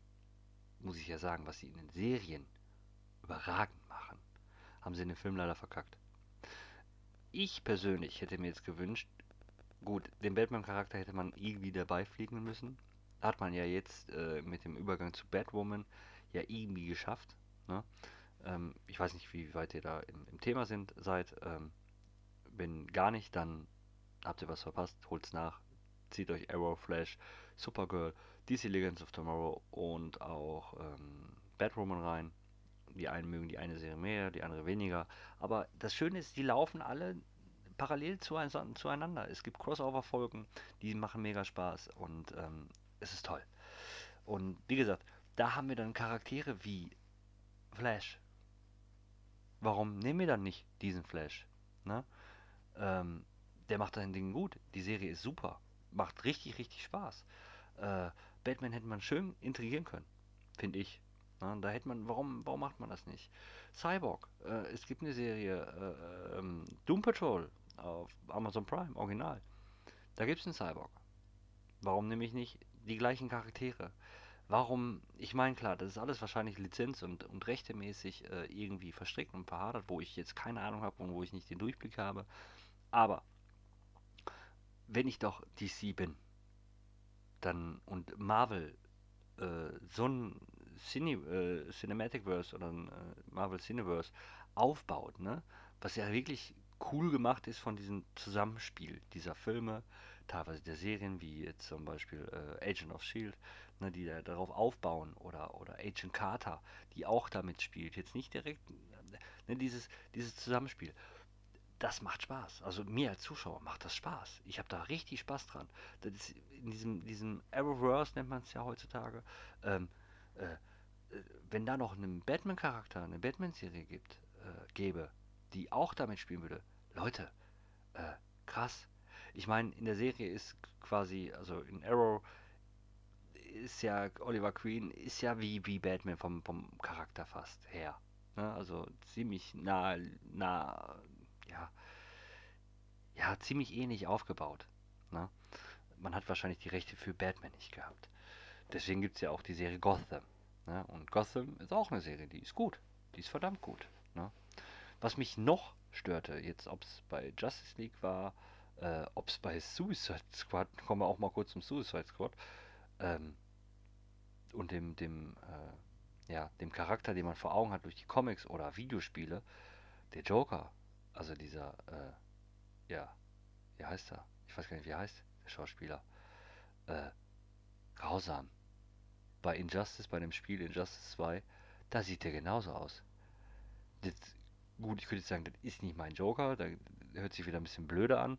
muss ich ja sagen, was sie in den Serien überragend machen, haben sie den Film leider verkackt. Ich persönlich hätte mir jetzt gewünscht, gut, den Batman-Charakter hätte man irgendwie dabei fliegen müssen. Hat man ja jetzt äh, mit dem Übergang zu Batwoman ja irgendwie geschafft. Ne? Ähm, ich weiß nicht, wie weit ihr da im, im Thema sind, seid. Ähm, wenn gar nicht, dann habt ihr was verpasst. Holt's nach. Zieht euch Arrow, Flash, Supergirl, DC Legends of Tomorrow und auch ähm, Batwoman rein. Die einen mögen die eine Serie mehr, die andere weniger. Aber das Schöne ist, die laufen alle parallel zueinander. Es gibt Crossover-Folgen, die machen mega Spaß und ähm, es ist toll. Und wie gesagt, da haben wir dann Charaktere wie Flash, warum nehmen wir dann nicht diesen Flash? Ne? Ähm, der macht sein Ding gut. Die Serie ist super. Macht richtig, richtig Spaß. Äh, Batman hätte man schön intrigieren können, finde ich. Na, da hätte man, warum, warum macht man das nicht? Cyborg, äh, es gibt eine Serie, äh, ähm, Doom Patrol auf Amazon Prime, original. Da gibt es einen Cyborg. Warum nehme ich nicht die gleichen Charaktere? Warum, ich meine, klar, das ist alles wahrscheinlich Lizenz- und, und rechtemäßig äh, irgendwie verstrickt und verhadert, wo ich jetzt keine Ahnung habe und wo ich nicht den Durchblick habe. Aber wenn ich doch DC bin, dann und Marvel äh, so ein Cine, äh, Cinematicverse oder ein äh, Marvel Cineverse aufbaut, ne, was ja wirklich cool gemacht ist von diesem Zusammenspiel dieser Filme, teilweise der Serien, wie jetzt zum Beispiel äh, Agent of Shield, ne, die da darauf aufbauen, oder, oder Agent Carter, die auch damit spielt. Jetzt nicht direkt ne, dieses, dieses Zusammenspiel. Das macht Spaß. Also mir als Zuschauer macht das Spaß. Ich habe da richtig Spaß dran. Das ist in diesem, diesem Arrowverse nennt man es ja heutzutage. Ähm, äh, äh, wenn da noch einen Batman-Charakter, eine Batman-Serie gibt, äh, gäbe, die auch damit spielen würde, Leute, äh, krass. Ich meine, in der Serie ist quasi, also in Arrow ist ja Oliver Queen ist ja wie, wie Batman vom, vom Charakter fast her. Ne? Also ziemlich nah, nah, ja, ja, ziemlich ähnlich aufgebaut. Ne? Man hat wahrscheinlich die Rechte für Batman nicht gehabt. Deswegen gibt es ja auch die Serie Gotham. Ne? Und Gotham ist auch eine Serie, die ist gut. Die ist verdammt gut. Ne? Was mich noch störte, jetzt ob es bei Justice League war, äh, ob es bei Suicide Squad, kommen wir auch mal kurz zum Suicide Squad, ähm, und dem, dem, äh, ja, dem Charakter, den man vor Augen hat durch die Comics oder Videospiele, der Joker, Also dieser, äh, ja, wie heißt er? Ich weiß gar nicht, wie er heißt, der Schauspieler. Äh, grausam. Bei Injustice, bei dem Spiel Injustice 2, da sieht der genauso aus. Das, gut, ich könnte jetzt sagen, das ist nicht mein Joker, da hört sich wieder ein bisschen blöder an,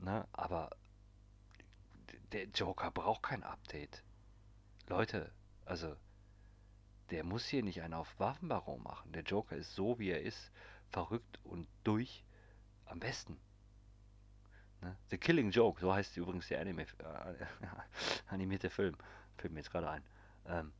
ne? aber der Joker braucht kein Update. Leute, also der muss hier nicht einen auf Waffenbaron machen. Der Joker ist so, wie er ist, verrückt und durch am besten. Ne? The Killing Joke, so heißt übrigens der Anime, äh, animierte Film. Fällt mir jetzt gerade ein. Ähm,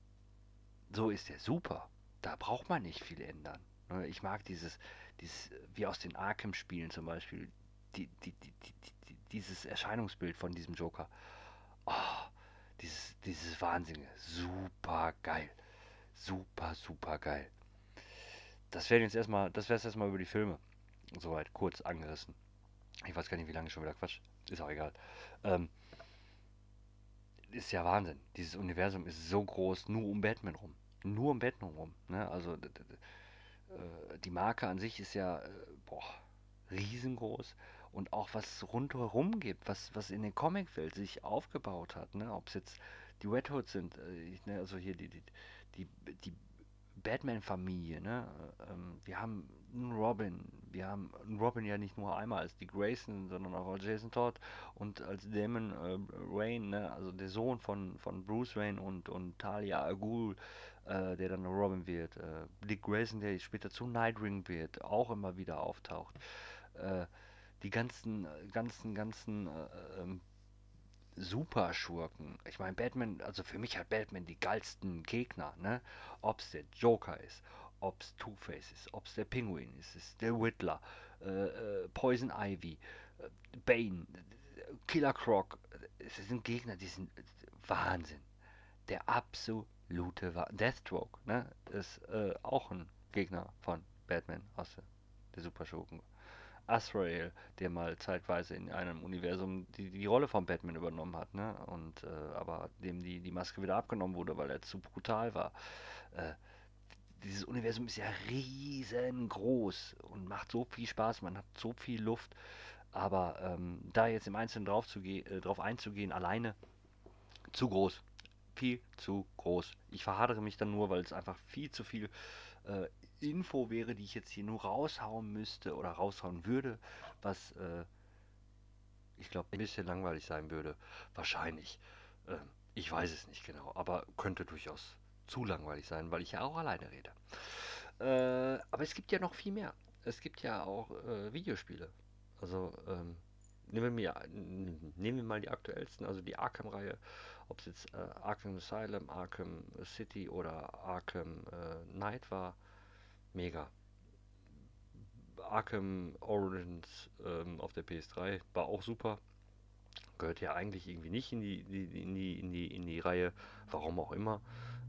so ist der super. Da braucht man nicht viel ändern. Ne? Ich mag dieses, dieses, wie aus den Arkham-Spielen zum Beispiel, die, die, die, die, dieses Erscheinungsbild von diesem Joker. Oh, dieses, dieses Wahnsinn. Super geil. Super, super geil. Das wäre jetzt erstmal, das wäre erstmal über die Filme. Soweit kurz angerissen. Ich weiß gar nicht, wie lange schon wieder Quatsch. Ist auch egal. Ähm, ist ja Wahnsinn. Dieses Universum ist so groß, nur um Batman rum. Nur um Batman rum. Ne? Also äh, die Marke an sich ist ja äh, boah, riesengroß. Und auch was rundherum gibt, was, was in der Comicwelt sich aufgebaut hat. Ne? Ob es jetzt die Red Hoods sind, äh, ne? also hier die, die, die, die Batman-Familie, ne? Ähm, wir haben einen Robin, wir haben einen Robin ja nicht nur einmal als die Grayson, sondern auch als Jason Todd und als Damon äh, Wayne, ne? also der Sohn von, von Bruce Wayne und, und Talia al Ghul, äh, der dann Robin wird. Äh, Dick Grayson, der später zu Nightwing wird, auch immer wieder auftaucht. Äh, die ganzen, ganzen, ganzen äh, ähm, Superschurken. Ich meine, Batman, also für mich hat Batman die geilsten Gegner, ne? Ob es der Joker ist, ob es Two-Face ist, ob es der Penguin ist, ist der Whittler, äh, äh, Poison Ivy, äh, Bane, Killer Croc. Es sind Gegner, die sind Wahnsinn. Der absolute Wahnsinn. Deathstroke, ne? Ist äh, auch ein Gegner von Batman aus der, der Superschurken. Azrael, der mal zeitweise in einem Universum die, die Rolle von Batman übernommen hat, ne? Und äh, aber dem die, die Maske wieder abgenommen wurde, weil er zu brutal war. Äh, dieses Universum ist ja riesengroß und macht so viel Spaß, man hat so viel Luft. Aber ähm, da jetzt im Einzelnen drauf, zu äh, drauf einzugehen, alleine, zu groß. Viel zu groß. Ich verhadere mich dann nur, weil es einfach viel zu viel äh, Info wäre, die ich jetzt hier nur raushauen müsste oder raushauen würde, was äh, ich glaube ein bisschen langweilig sein würde. Wahrscheinlich. Äh, ich weiß es nicht genau, aber könnte durchaus zu langweilig sein, weil ich ja auch alleine rede. Äh, aber es gibt ja noch viel mehr. Es gibt ja auch äh, Videospiele. Also ähm, nehmen, wir, nehmen wir mal die aktuellsten, also die Arkham-Reihe, ob es jetzt äh, Arkham Asylum, Arkham City oder Arkham äh, Knight war mega. Arkham Origins ähm, auf der PS3 war auch super. Gehört ja eigentlich irgendwie nicht in die, in die, in die, in die Reihe, warum auch immer.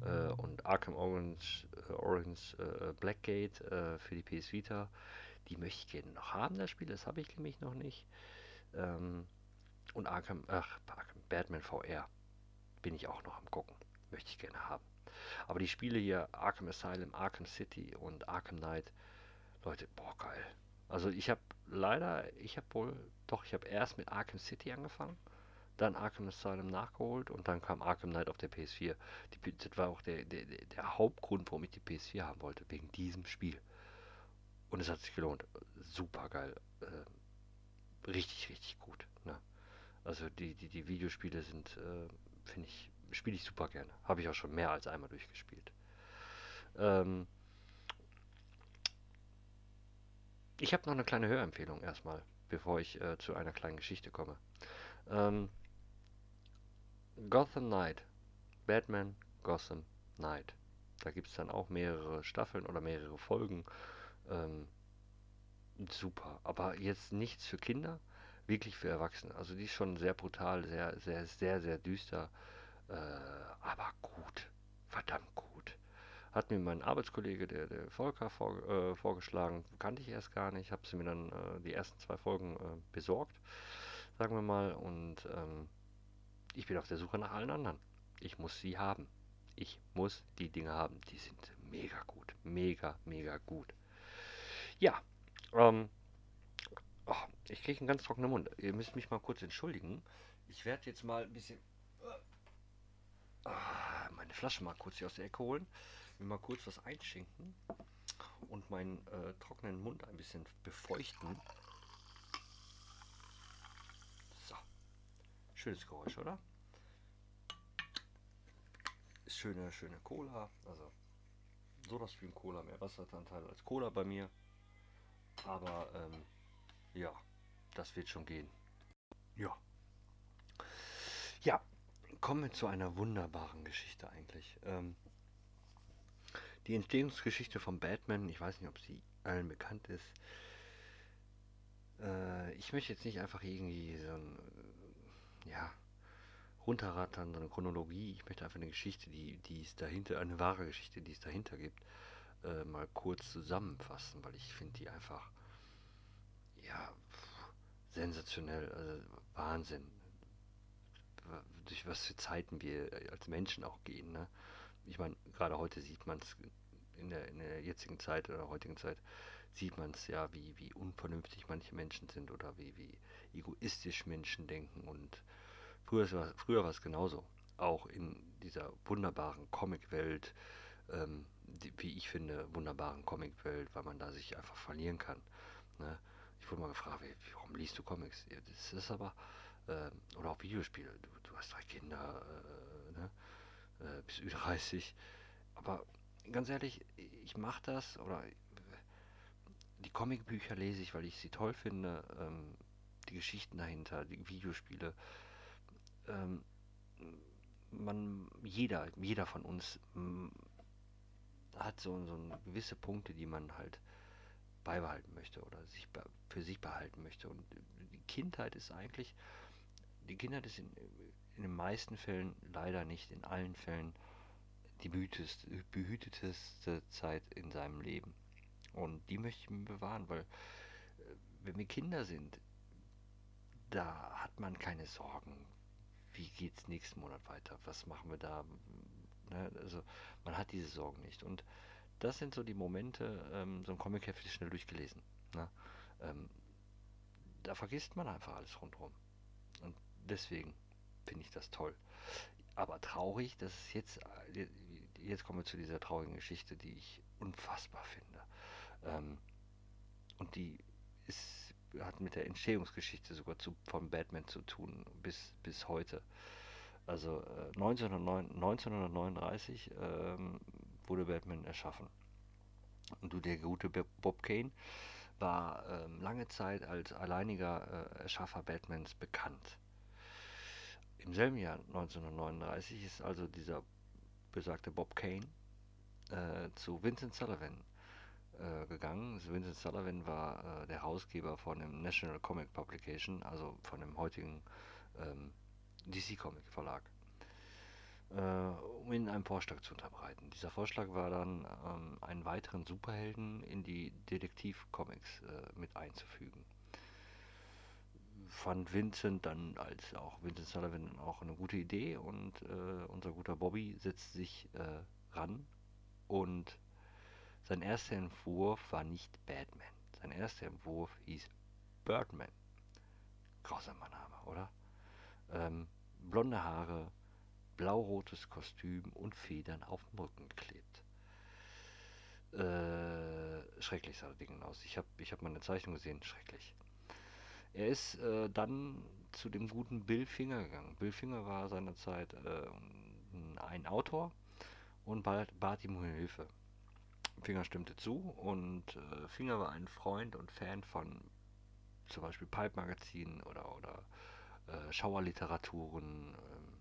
Äh, und Arkham Origins, äh, Origins äh, Blackgate äh, für die PS Vita, die möchte ich gerne noch haben, das Spiel, das habe ich nämlich noch nicht. Ähm, und Arkham, ach, Arkham, Batman VR bin ich auch noch am gucken. Möchte ich gerne haben. Aber die Spiele hier, Arkham Asylum, Arkham City und Arkham Knight, Leute, boah, geil. Also ich habe leider, ich habe wohl, doch, ich habe erst mit Arkham City angefangen, dann Arkham Asylum nachgeholt und dann kam Arkham Knight auf der PS4. Die, das war auch der, der, der Hauptgrund, warum ich die PS4 haben wollte, wegen diesem Spiel. Und es hat sich gelohnt. Super geil. Äh, richtig, richtig gut. Ne? Also die, die, die Videospiele sind, äh, finde ich, spiele ich super gerne. Habe ich auch schon mehr als einmal durchgespielt. Ähm ich habe noch eine kleine Hörempfehlung erstmal, bevor ich äh, zu einer kleinen Geschichte komme. Ähm Gotham Knight. Batman Gotham Knight. Da gibt es dann auch mehrere Staffeln oder mehrere Folgen. Ähm, super. Aber jetzt nichts für Kinder, wirklich für Erwachsene. Also die ist schon sehr brutal, sehr, sehr, sehr, sehr düster. Äh, aber gut, verdammt gut. Hat mir mein Arbeitskollege, der, der Volker, vor, äh, vorgeschlagen. Kannte ich erst gar nicht. Habe sie mir dann äh, die ersten zwei Folgen äh, besorgt, sagen wir mal. Und ähm, ich bin auf der Suche nach allen anderen. Ich muss sie haben. Ich muss die Dinge haben. Die sind mega gut. Mega, mega gut. Ja, ähm, Oh, ich kriege einen ganz trockenen Mund. Ihr müsst mich mal kurz entschuldigen. Ich werde jetzt mal ein bisschen ah, meine Flasche mal kurz hier aus der Ecke holen, mir mal kurz was einschenken und meinen äh, trockenen Mund ein bisschen befeuchten. So. Schönes Geräusch, oder? Schöne, schöne Cola. Also so das Stream Cola, mehr Wasseranteil als Cola bei mir. Aber ähm, ja, das wird schon gehen. Ja. Ja, kommen wir zu einer wunderbaren Geschichte eigentlich. Ähm, die Entstehungsgeschichte von Batman, ich weiß nicht, ob sie allen bekannt ist. Äh, ich möchte jetzt nicht einfach irgendwie so ein, äh, ja, runterrattern, so eine Chronologie. Ich möchte einfach eine Geschichte, die, die es dahinter, eine wahre Geschichte, die es dahinter gibt, äh, mal kurz zusammenfassen, weil ich finde die einfach, ja, sensationell, also Wahnsinn durch was für Zeiten wir als Menschen auch gehen. Ne? Ich meine, gerade heute sieht man es in der, in der jetzigen Zeit oder heutigen Zeit, sieht man es ja, wie, wie unvernünftig manche Menschen sind oder wie, wie egoistisch Menschen denken. Und früher, war, früher war es genauso. Auch in dieser wunderbaren Comicwelt, ähm, wie ich finde, wunderbaren Comicwelt, weil man da sich einfach verlieren kann. Ne? Ich wurde mal gefragt, warum liest du Comics? Das ist aber äh, oder auch Videospiele. Du hast drei Kinder, äh, ne? äh, bis Ü30. Aber ganz ehrlich, ich mache das oder die Comicbücher lese ich, weil ich sie toll finde. Ähm, die Geschichten dahinter, die Videospiele. Ähm, man, jeder, jeder von uns mm, hat so, so gewisse Punkte, die man halt beibehalten möchte oder sich für sich behalten möchte. Und die Kindheit ist eigentlich die Kinder, das sind in den meisten Fällen, leider nicht in allen Fällen, die behüteteste Zeit in seinem Leben. Und die möchte ich mir bewahren, weil äh, wenn wir Kinder sind, da hat man keine Sorgen. Wie geht es nächsten Monat weiter? Was machen wir da? Ne? Also man hat diese Sorgen nicht. Und das sind so die Momente, ähm, so ein Comic-Heft ist schnell durchgelesen. Ne? Ähm, da vergisst man einfach alles rundherum. Und deswegen finde ich das toll. Aber traurig, dass es jetzt, äh, jetzt kommen wir zu dieser traurigen Geschichte, die ich unfassbar finde. Ähm, und die ist, hat mit der Entstehungsgeschichte sogar zu, von Batman zu tun, bis, bis heute. Also äh, 1909, 1939 ähm, wurde Batman erschaffen. Und du, der gute Bob Kane, war ähm, lange Zeit als alleiniger äh, Erschaffer Batmans bekannt. Im selben Jahr 1939 ist also dieser besagte Bob Kane äh, zu Vincent Sullivan äh, gegangen. Vincent Sullivan war äh, der Herausgeber von dem National Comic Publication, also von dem heutigen ähm, DC Comic Verlag, äh, um ihnen einen Vorschlag zu unterbreiten. Dieser Vorschlag war dann, ähm, einen weiteren Superhelden in die Detektiv-Comics äh, mit einzufügen fand Vincent dann als auch Vincent Sullivan auch eine gute Idee und äh, unser guter Bobby setzt sich äh, ran und sein erster Entwurf war nicht Batman. Sein erster Entwurf hieß Birdman. Grausamer Name, oder? Ähm, blonde Haare, blau-rotes Kostüm und Federn auf dem Rücken geklebt. Äh, schrecklich sah das Ding aus. Ich habe ich hab meine Zeichnung gesehen, schrecklich. Er ist äh, dann zu dem guten Bill Finger gegangen. Bill Finger war seinerzeit äh, ein Autor und bat, bat ihm um Hilfe. Finger stimmte zu und äh, Finger war ein Freund und Fan von zum Beispiel Pipe-Magazinen oder, oder äh, Schauerliteraturen. Ähm,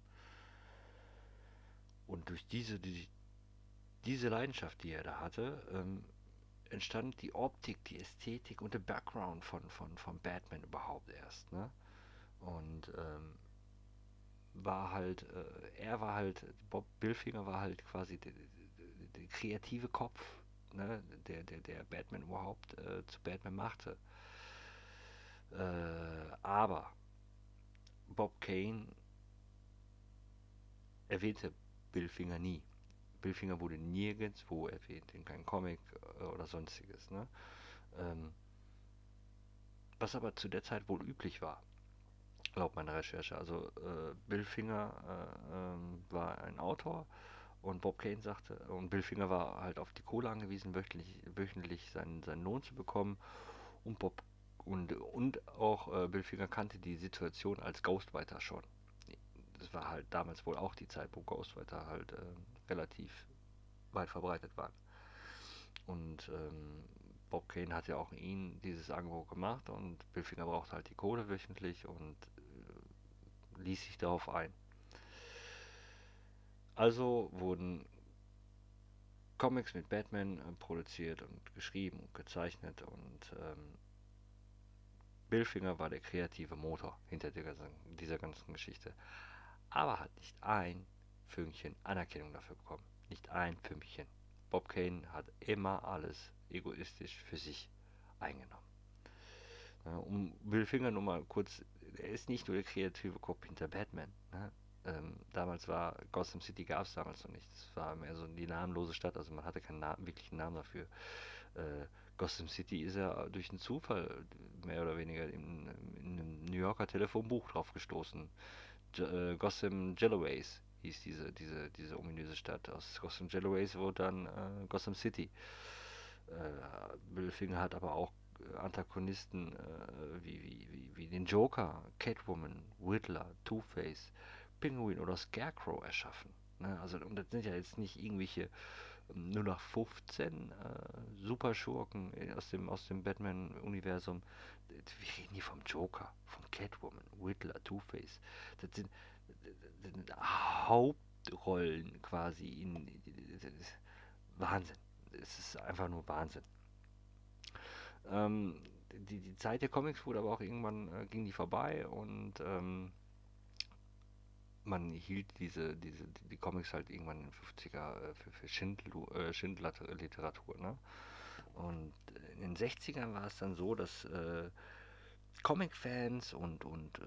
und durch diese, die, diese Leidenschaft, die er da hatte, ähm, entstand die Optik, die Ästhetik und der Background von, von, von Batman überhaupt erst. Ne? Und ähm, war halt, äh, er war halt, Bob Billfinger war halt quasi der, der, der kreative Kopf, ne? der, der, der Batman überhaupt äh, zu Batman machte. Äh, aber Bob Kane erwähnte Billfinger nie. Billfinger wurde nirgendwo erwähnt, in keinem Comic äh, oder sonstiges. Ne? Ähm, was aber zu der Zeit wohl üblich war, laut meiner Recherche. Also äh, Bill Finger äh, ähm, war ein Autor und Bob Kane sagte, und Bill Finger war halt auf die Kohle angewiesen, wöchentlich, wöchentlich seinen, seinen Lohn zu bekommen. Und Bob und, und auch äh, Bill Finger kannte die Situation als Ghostwriter schon. Das war halt damals wohl auch die Zeit, wo Ghostwriter halt äh, relativ weit verbreitet waren. Und ähm, Bob Kane hat ja auch ihn dieses Angebot gemacht und Bill Finger braucht halt die Kohle wöchentlich und äh, ließ sich darauf ein. Also wurden Comics mit Batman äh, produziert und geschrieben und gezeichnet und ähm, Bill Finger war der kreative Motor hinter dieser ganzen Geschichte. Aber hat nicht ein Fünkchen Anerkennung dafür bekommen. Nicht ein Fünkchen. Bob Kane hat immer alles egoistisch für sich eingenommen. Ja, um Bill Finger nur mal kurz, er ist nicht nur der kreative Kopf hinter Batman. Ne? Ähm, damals war Gotham City gab es damals noch nicht. Es war mehr so die namenlose Stadt, also man hatte keinen Namen, wirklichen Namen dafür. Äh, Gotham City ist ja durch einen Zufall mehr oder weniger in, in einem New Yorker Telefonbuch drauf gestoßen. J äh, Gotham Jelloways hieß diese, diese, diese ominöse Stadt. Aus Gotham Jelloways wurde dann äh, Gotham City. Äh, Bill Finger hat aber auch Antagonisten äh, wie, wie, wie, wie den Joker, Catwoman, Riddler, Two-Face, Penguin oder Scarecrow erschaffen. Ne? Also, und das sind ja jetzt nicht irgendwelche ähm, nur nach 15 äh, Superschurken aus dem, aus dem Batman-Universum. Wir reden hier vom Joker, von Catwoman, Riddler, Two-Face. Das sind, das sind Hauptrollen quasi in. Wahnsinn. Es ist einfach nur Wahnsinn. Ähm, die, die Zeit der Comics wurde aber auch irgendwann, äh, ging die vorbei und ähm, man hielt diese, diese, die Comics halt irgendwann in den 50er äh, für, für Schindlu, äh, Schindliteratur. Ne? Und in den 60ern war es dann so, dass äh, Comic-Fans und, und äh,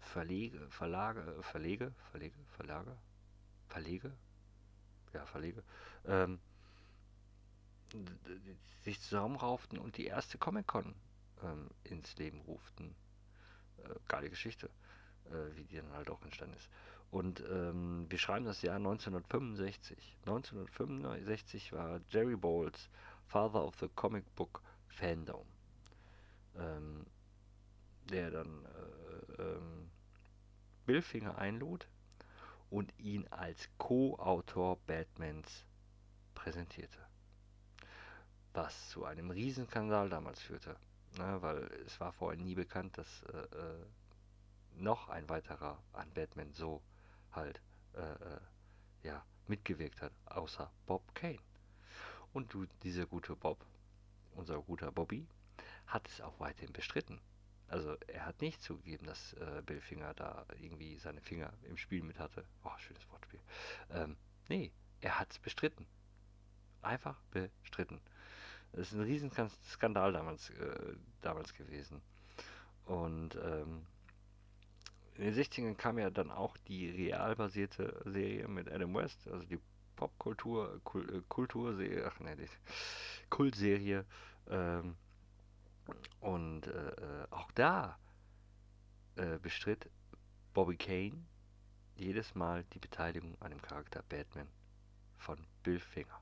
Verlege, Verlage, Verlege, Verlege, Verlage, Verlege, ja, Verlege, ähm, sich zusammenrauften und die erste Comic-Con ähm, ins Leben ruften. Äh, geile Geschichte äh, wie die dann halt auch entstanden ist. Und ähm, wir schreiben das Jahr 1965. 1965 war Jerry Bowles Father of the Comic Book Fandom, ähm, der dann äh, ähm, Bill Finger einlud und ihn als Co-Autor Batmans präsentierte. Was zu einem Riesenskandal damals führte. Ne, weil es war vorher nie bekannt, dass äh, äh noch ein weiterer an Batman so halt äh, äh, ja, mitgewirkt hat, außer Bob Kane. Und du, dieser gute Bob, unser guter Bobby, hat es auch weiterhin bestritten. Also er hat nicht zugegeben, dass äh, Bill Finger da irgendwie seine Finger im Spiel mit hatte. Oh, schönes Wortspiel. Ähm, nee, er hat es bestritten. Einfach bestritten. Das ist ein riesen Skandal damals, äh, damals gewesen. Und ähm, in den 60ern kam ja dann auch die realbasierte Serie mit Adam West, also die Popkultur, Kul äh, Kulturserie, ach ne, Kultserie. Ähm, und äh, äh, auch da äh, bestritt Bobby Kane jedes Mal die Beteiligung an dem Charakter Batman von Bill Finger.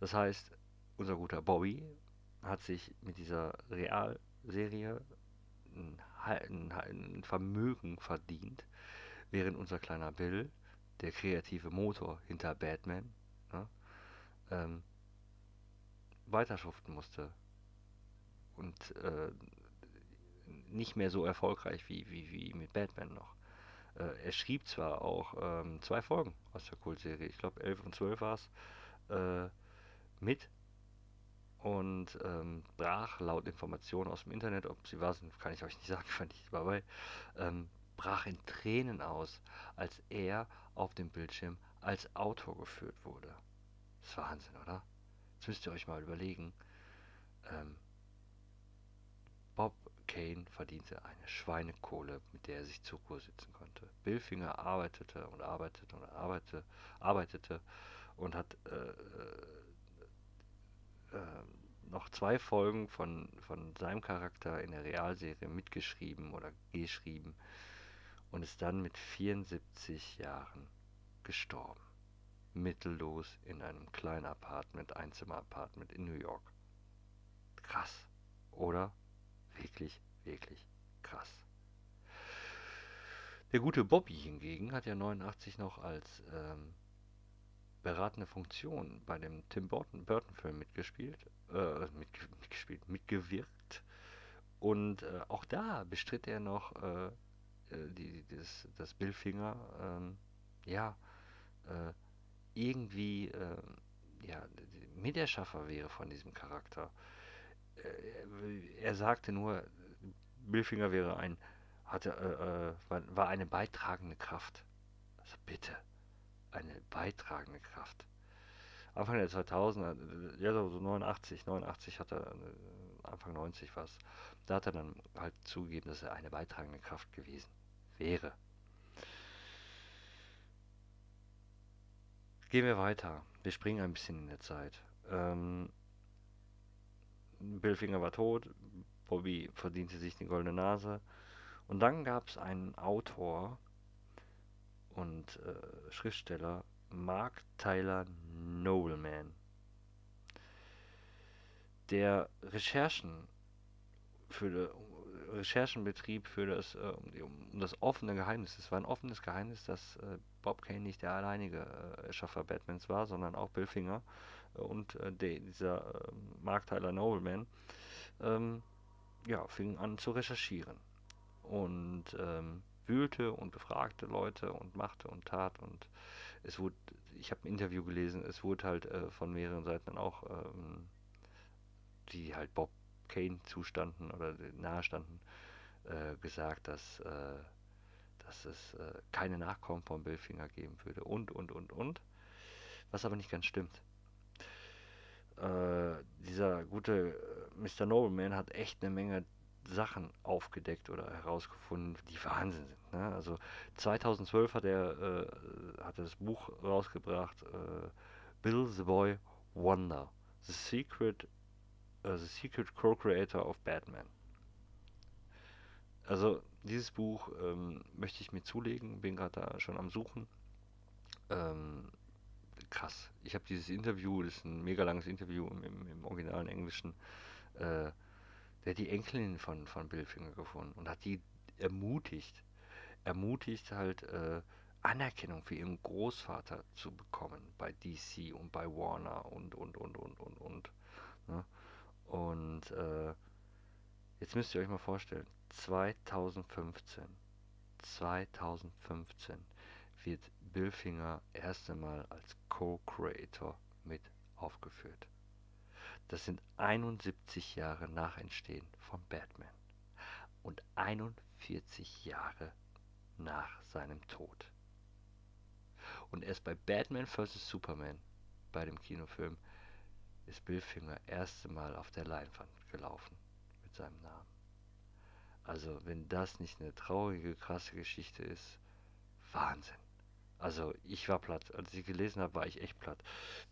Das heißt, unser guter Bobby hat sich mit dieser Realserie ein, ein Vermögen verdient, während unser kleiner Bill, der kreative Motor hinter Batman, ne, ähm, weiterschuften musste und äh, nicht mehr so erfolgreich wie, wie, wie mit Batman noch. Äh, er schrieb zwar auch ähm, zwei Folgen aus der Kultserie, ich glaube 11 und 12 war es, äh, mit, und ähm, brach laut Informationen aus dem Internet, ob sie war, kann ich euch nicht sagen, fand ich dabei, ähm, brach in Tränen aus, als er auf dem Bildschirm als Autor geführt wurde. Das ist Wahnsinn, oder? Jetzt müsst ihr euch mal überlegen. Ähm, Bob Kane verdiente eine Schweinekohle, mit der er sich zur Ruhe sitzen konnte. Bill Finger arbeitete und arbeitete und arbeitete, arbeitete und hat äh, äh, noch zwei Folgen von, von seinem Charakter in der Realserie mitgeschrieben oder geschrieben und ist dann mit 74 Jahren gestorben. Mittellos in einem kleinen Apartment, Einzimmer-Apartment in New York. Krass, oder? Wirklich, wirklich krass. Der gute Bobby hingegen hat ja 89 noch als ähm, beratende Funktion bei dem Tim Burton, Burton Film mitgespielt, äh, mit, mitgespielt, mitgewirkt. Und äh, auch da bestritt er noch äh die, das, das Bill Finger, ähm, ja, äh, irgendwie, ähm, ja, Miterschaffer wäre von diesem Charakter. Äh, er sagte nur, Bill Finger wäre ein, hatte, war, war eine beitragende Kraft. Also bitte eine beitragende Kraft. Anfang der 2000er, ja so 89, 89 hat er, äh, Anfang 90 was, da hat er dann halt zugegeben, dass er eine beitragende Kraft gewesen wäre. Gehen wir weiter. Wir springen ein bisschen in der Zeit. Ähm, Bill Finger war tot, Bobby verdiente sich die goldene Nase. Und dann gab es einen Autor, und äh, Schriftsteller Mark Tyler Nobleman, der Recherchen für Recherchenbetrieb für das, äh, um, das offene Geheimnis. Es war ein offenes Geheimnis, dass äh, Bob Kane nicht der alleinige äh, Erschaffer Batmans war, sondern auch Bill Finger äh, und äh, der, dieser ähm, Mark Tyler Nobleman ähm, ja, fing an zu recherchieren. Und ähm, wühlte und befragte Leute und machte und tat und es wurde, ich habe ein Interview gelesen, es wurde halt äh, von mehreren Seiten auch, ähm, die halt Bob Kane zustanden oder nahestanden, äh, gesagt, dass, äh, dass es äh, keine Nachkommen von Bill Finger geben würde und, und, und, und. Was aber nicht ganz stimmt. Äh, dieser gute äh, Mr. Nobleman hat echt eine Menge Sachen aufgedeckt oder herausgefunden, die Wahnsinn sind. Ne? Also 2012 hat er äh, hat er das Buch rausgebracht, äh, Bill the Boy Wonder, The Secret, uh, The Secret Co-Creator of Batman. Also dieses Buch ähm, möchte ich mir zulegen, bin gerade da schon am Suchen. Ähm, krass. Ich habe dieses Interview, das ist ein mega langes Interview im, im, im originalen Englischen. Äh, der die Enkelin von, von Bill Finger gefunden und hat die ermutigt, ermutigt halt äh, Anerkennung für ihren Großvater zu bekommen bei DC und bei Warner und und und und und und. Ne? Und äh, jetzt müsst ihr euch mal vorstellen, 2015, 2015 wird Bill Finger erst einmal als Co-Creator mit aufgeführt. Das sind 71 Jahre nach Entstehen von Batman und 41 Jahre nach seinem Tod. Und erst bei Batman vs. Superman, bei dem Kinofilm, ist Bill Finger erste Mal auf der Leinwand gelaufen mit seinem Namen. Also, wenn das nicht eine traurige, krasse Geschichte ist, Wahnsinn. Also ich war platt. Als ich gelesen habe, war ich echt platt.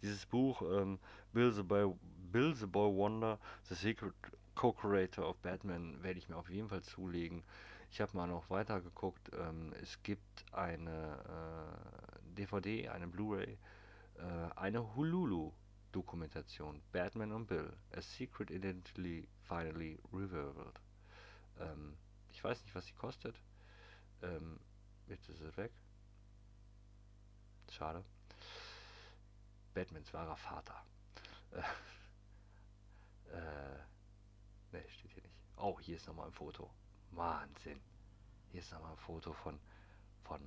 Dieses Buch, ähm, Bill, the Boy, Bill the Boy Wonder, The Secret Co-Creator of Batman, werde ich mir auf jeden Fall zulegen. Ich habe mal noch weiter geguckt. Ähm, es gibt eine äh, DVD, eine Blu-ray, äh, eine Hululu-Dokumentation. Batman und Bill, A Secret Identity Finally Revealed. Ähm, ich weiß nicht, was sie kostet. Ähm, jetzt ist es weg. Schade. Batmans wahrer Vater. Äh, äh, ne, steht hier nicht. Oh, hier ist nochmal ein Foto. Wahnsinn. Hier ist nochmal ein Foto von, von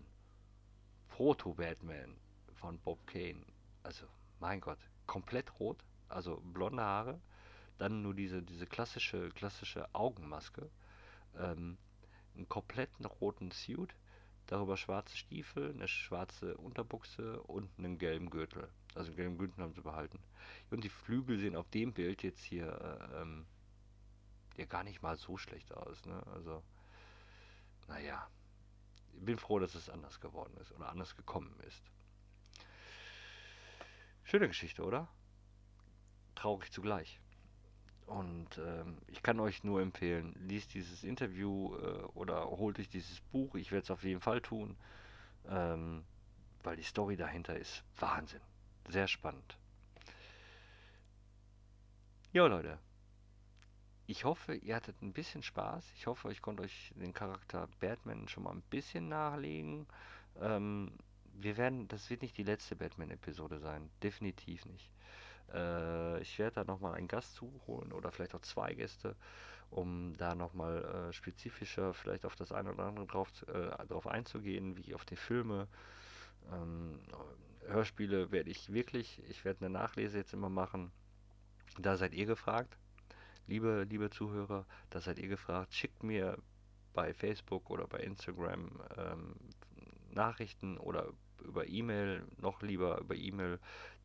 Proto-Batman von Bob Kane. Also, mein Gott, komplett rot, also blonde Haare, dann nur diese, diese klassische, klassische Augenmaske, ähm, einen kompletten roten Suit, Darüber schwarze Stiefel, eine schwarze Unterbuchse und einen gelben Gürtel. Also einen gelben Gürtel haben sie behalten. Und die Flügel sehen auf dem Bild jetzt hier äh, ähm, ja gar nicht mal so schlecht aus. Ne? Also, naja. Ich bin froh, dass es anders geworden ist oder anders gekommen ist. Schöne Geschichte, oder? Traurig zugleich. Und ähm, ich kann euch nur empfehlen, liest dieses Interview äh, oder holt euch dieses Buch. Ich werde es auf jeden Fall tun, ähm, weil die Story dahinter ist Wahnsinn. Sehr spannend. Ja, Leute. Ich hoffe, ihr hattet ein bisschen Spaß. Ich hoffe, ich konnte euch den Charakter Batman schon mal ein bisschen nachlegen. Ähm, wir werden, das wird nicht die letzte Batman-Episode sein. Definitiv nicht. Äh, ich werde da nochmal einen Gast zuholen oder vielleicht auch zwei Gäste, um da nochmal äh, spezifischer vielleicht auf das eine oder andere drauf, äh, drauf einzugehen, wie auf die Filme. Ähm, Hörspiele werde ich wirklich, ich werde eine Nachlese jetzt immer machen. Da seid ihr gefragt. Liebe, liebe Zuhörer, da seid ihr gefragt. Schickt mir bei Facebook oder bei Instagram ähm, Nachrichten oder über E-Mail, noch lieber über E-Mail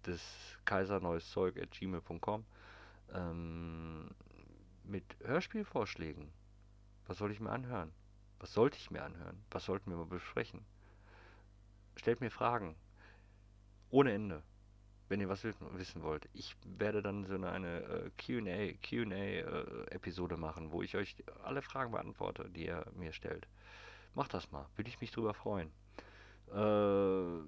des kaiserneueszeug.gmail.com ähm, mit Hörspielvorschlägen. Was soll ich mir anhören? Was sollte ich mir anhören? Was sollten wir mal besprechen? Stellt mir Fragen. Ohne Ende. Wenn ihr was wissen wollt. Ich werde dann so eine, äh, QA, QA äh, machen, wo ich euch alle Fragen beantworte, die ihr mir stellt. Macht das mal. Würde ich mich drüber freuen. Äh,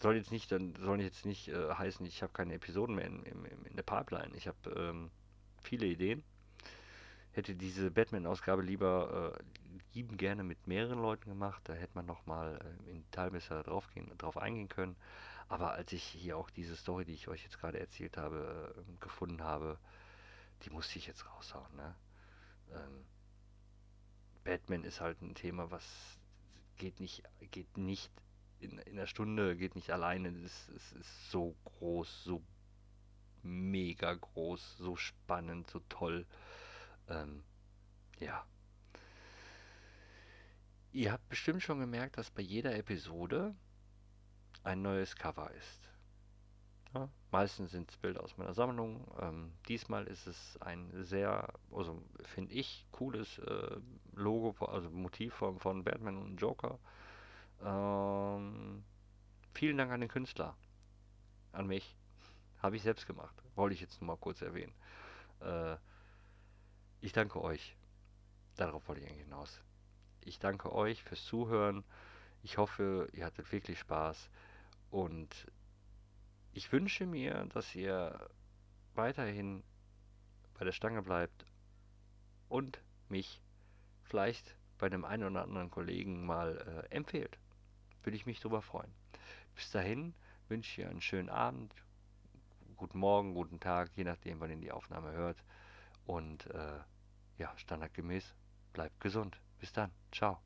soll jetzt nicht, dann soll jetzt nicht äh, heißen, ich habe keine Episoden mehr in, in, in der Pipeline. Ich habe ähm, viele Ideen. Hätte diese Batman-Ausgabe lieber äh, lieben gerne mit mehreren Leuten gemacht. Da hätte man nochmal äh, in Detail besser drauf, gehen, drauf eingehen können. Aber als ich hier auch diese Story, die ich euch jetzt gerade erzählt habe, äh, gefunden habe, die musste ich jetzt raushauen. Ne? Ähm, Batman ist halt ein Thema, was geht nicht, geht nicht in, in einer Stunde geht nicht alleine. Es, es ist so groß, so mega groß, so spannend, so toll. Ähm, ja. Ihr habt bestimmt schon gemerkt, dass bei jeder Episode ein neues Cover ist. Ja, meistens sind es Bilder aus meiner Sammlung. Ähm, diesmal ist es ein sehr, also finde ich, cooles äh, Logo, also Motiv von, von Batman und Joker. Ähm, vielen Dank an den Künstler. An mich. Habe ich selbst gemacht. Wollte ich jetzt nur mal kurz erwähnen. Äh, ich danke euch. Darauf wollte ich eigentlich hinaus. Ich danke euch fürs Zuhören. Ich hoffe, ihr hattet wirklich Spaß. Und ich wünsche mir, dass ihr weiterhin bei der Stange bleibt und mich vielleicht bei dem einen oder anderen Kollegen mal äh, empfehlt. Würde ich mich darüber freuen. Bis dahin wünsche ich einen schönen Abend, guten Morgen, guten Tag, je nachdem, wann ihr die Aufnahme hört. Und äh, ja, standardgemäß, bleibt gesund. Bis dann. Ciao.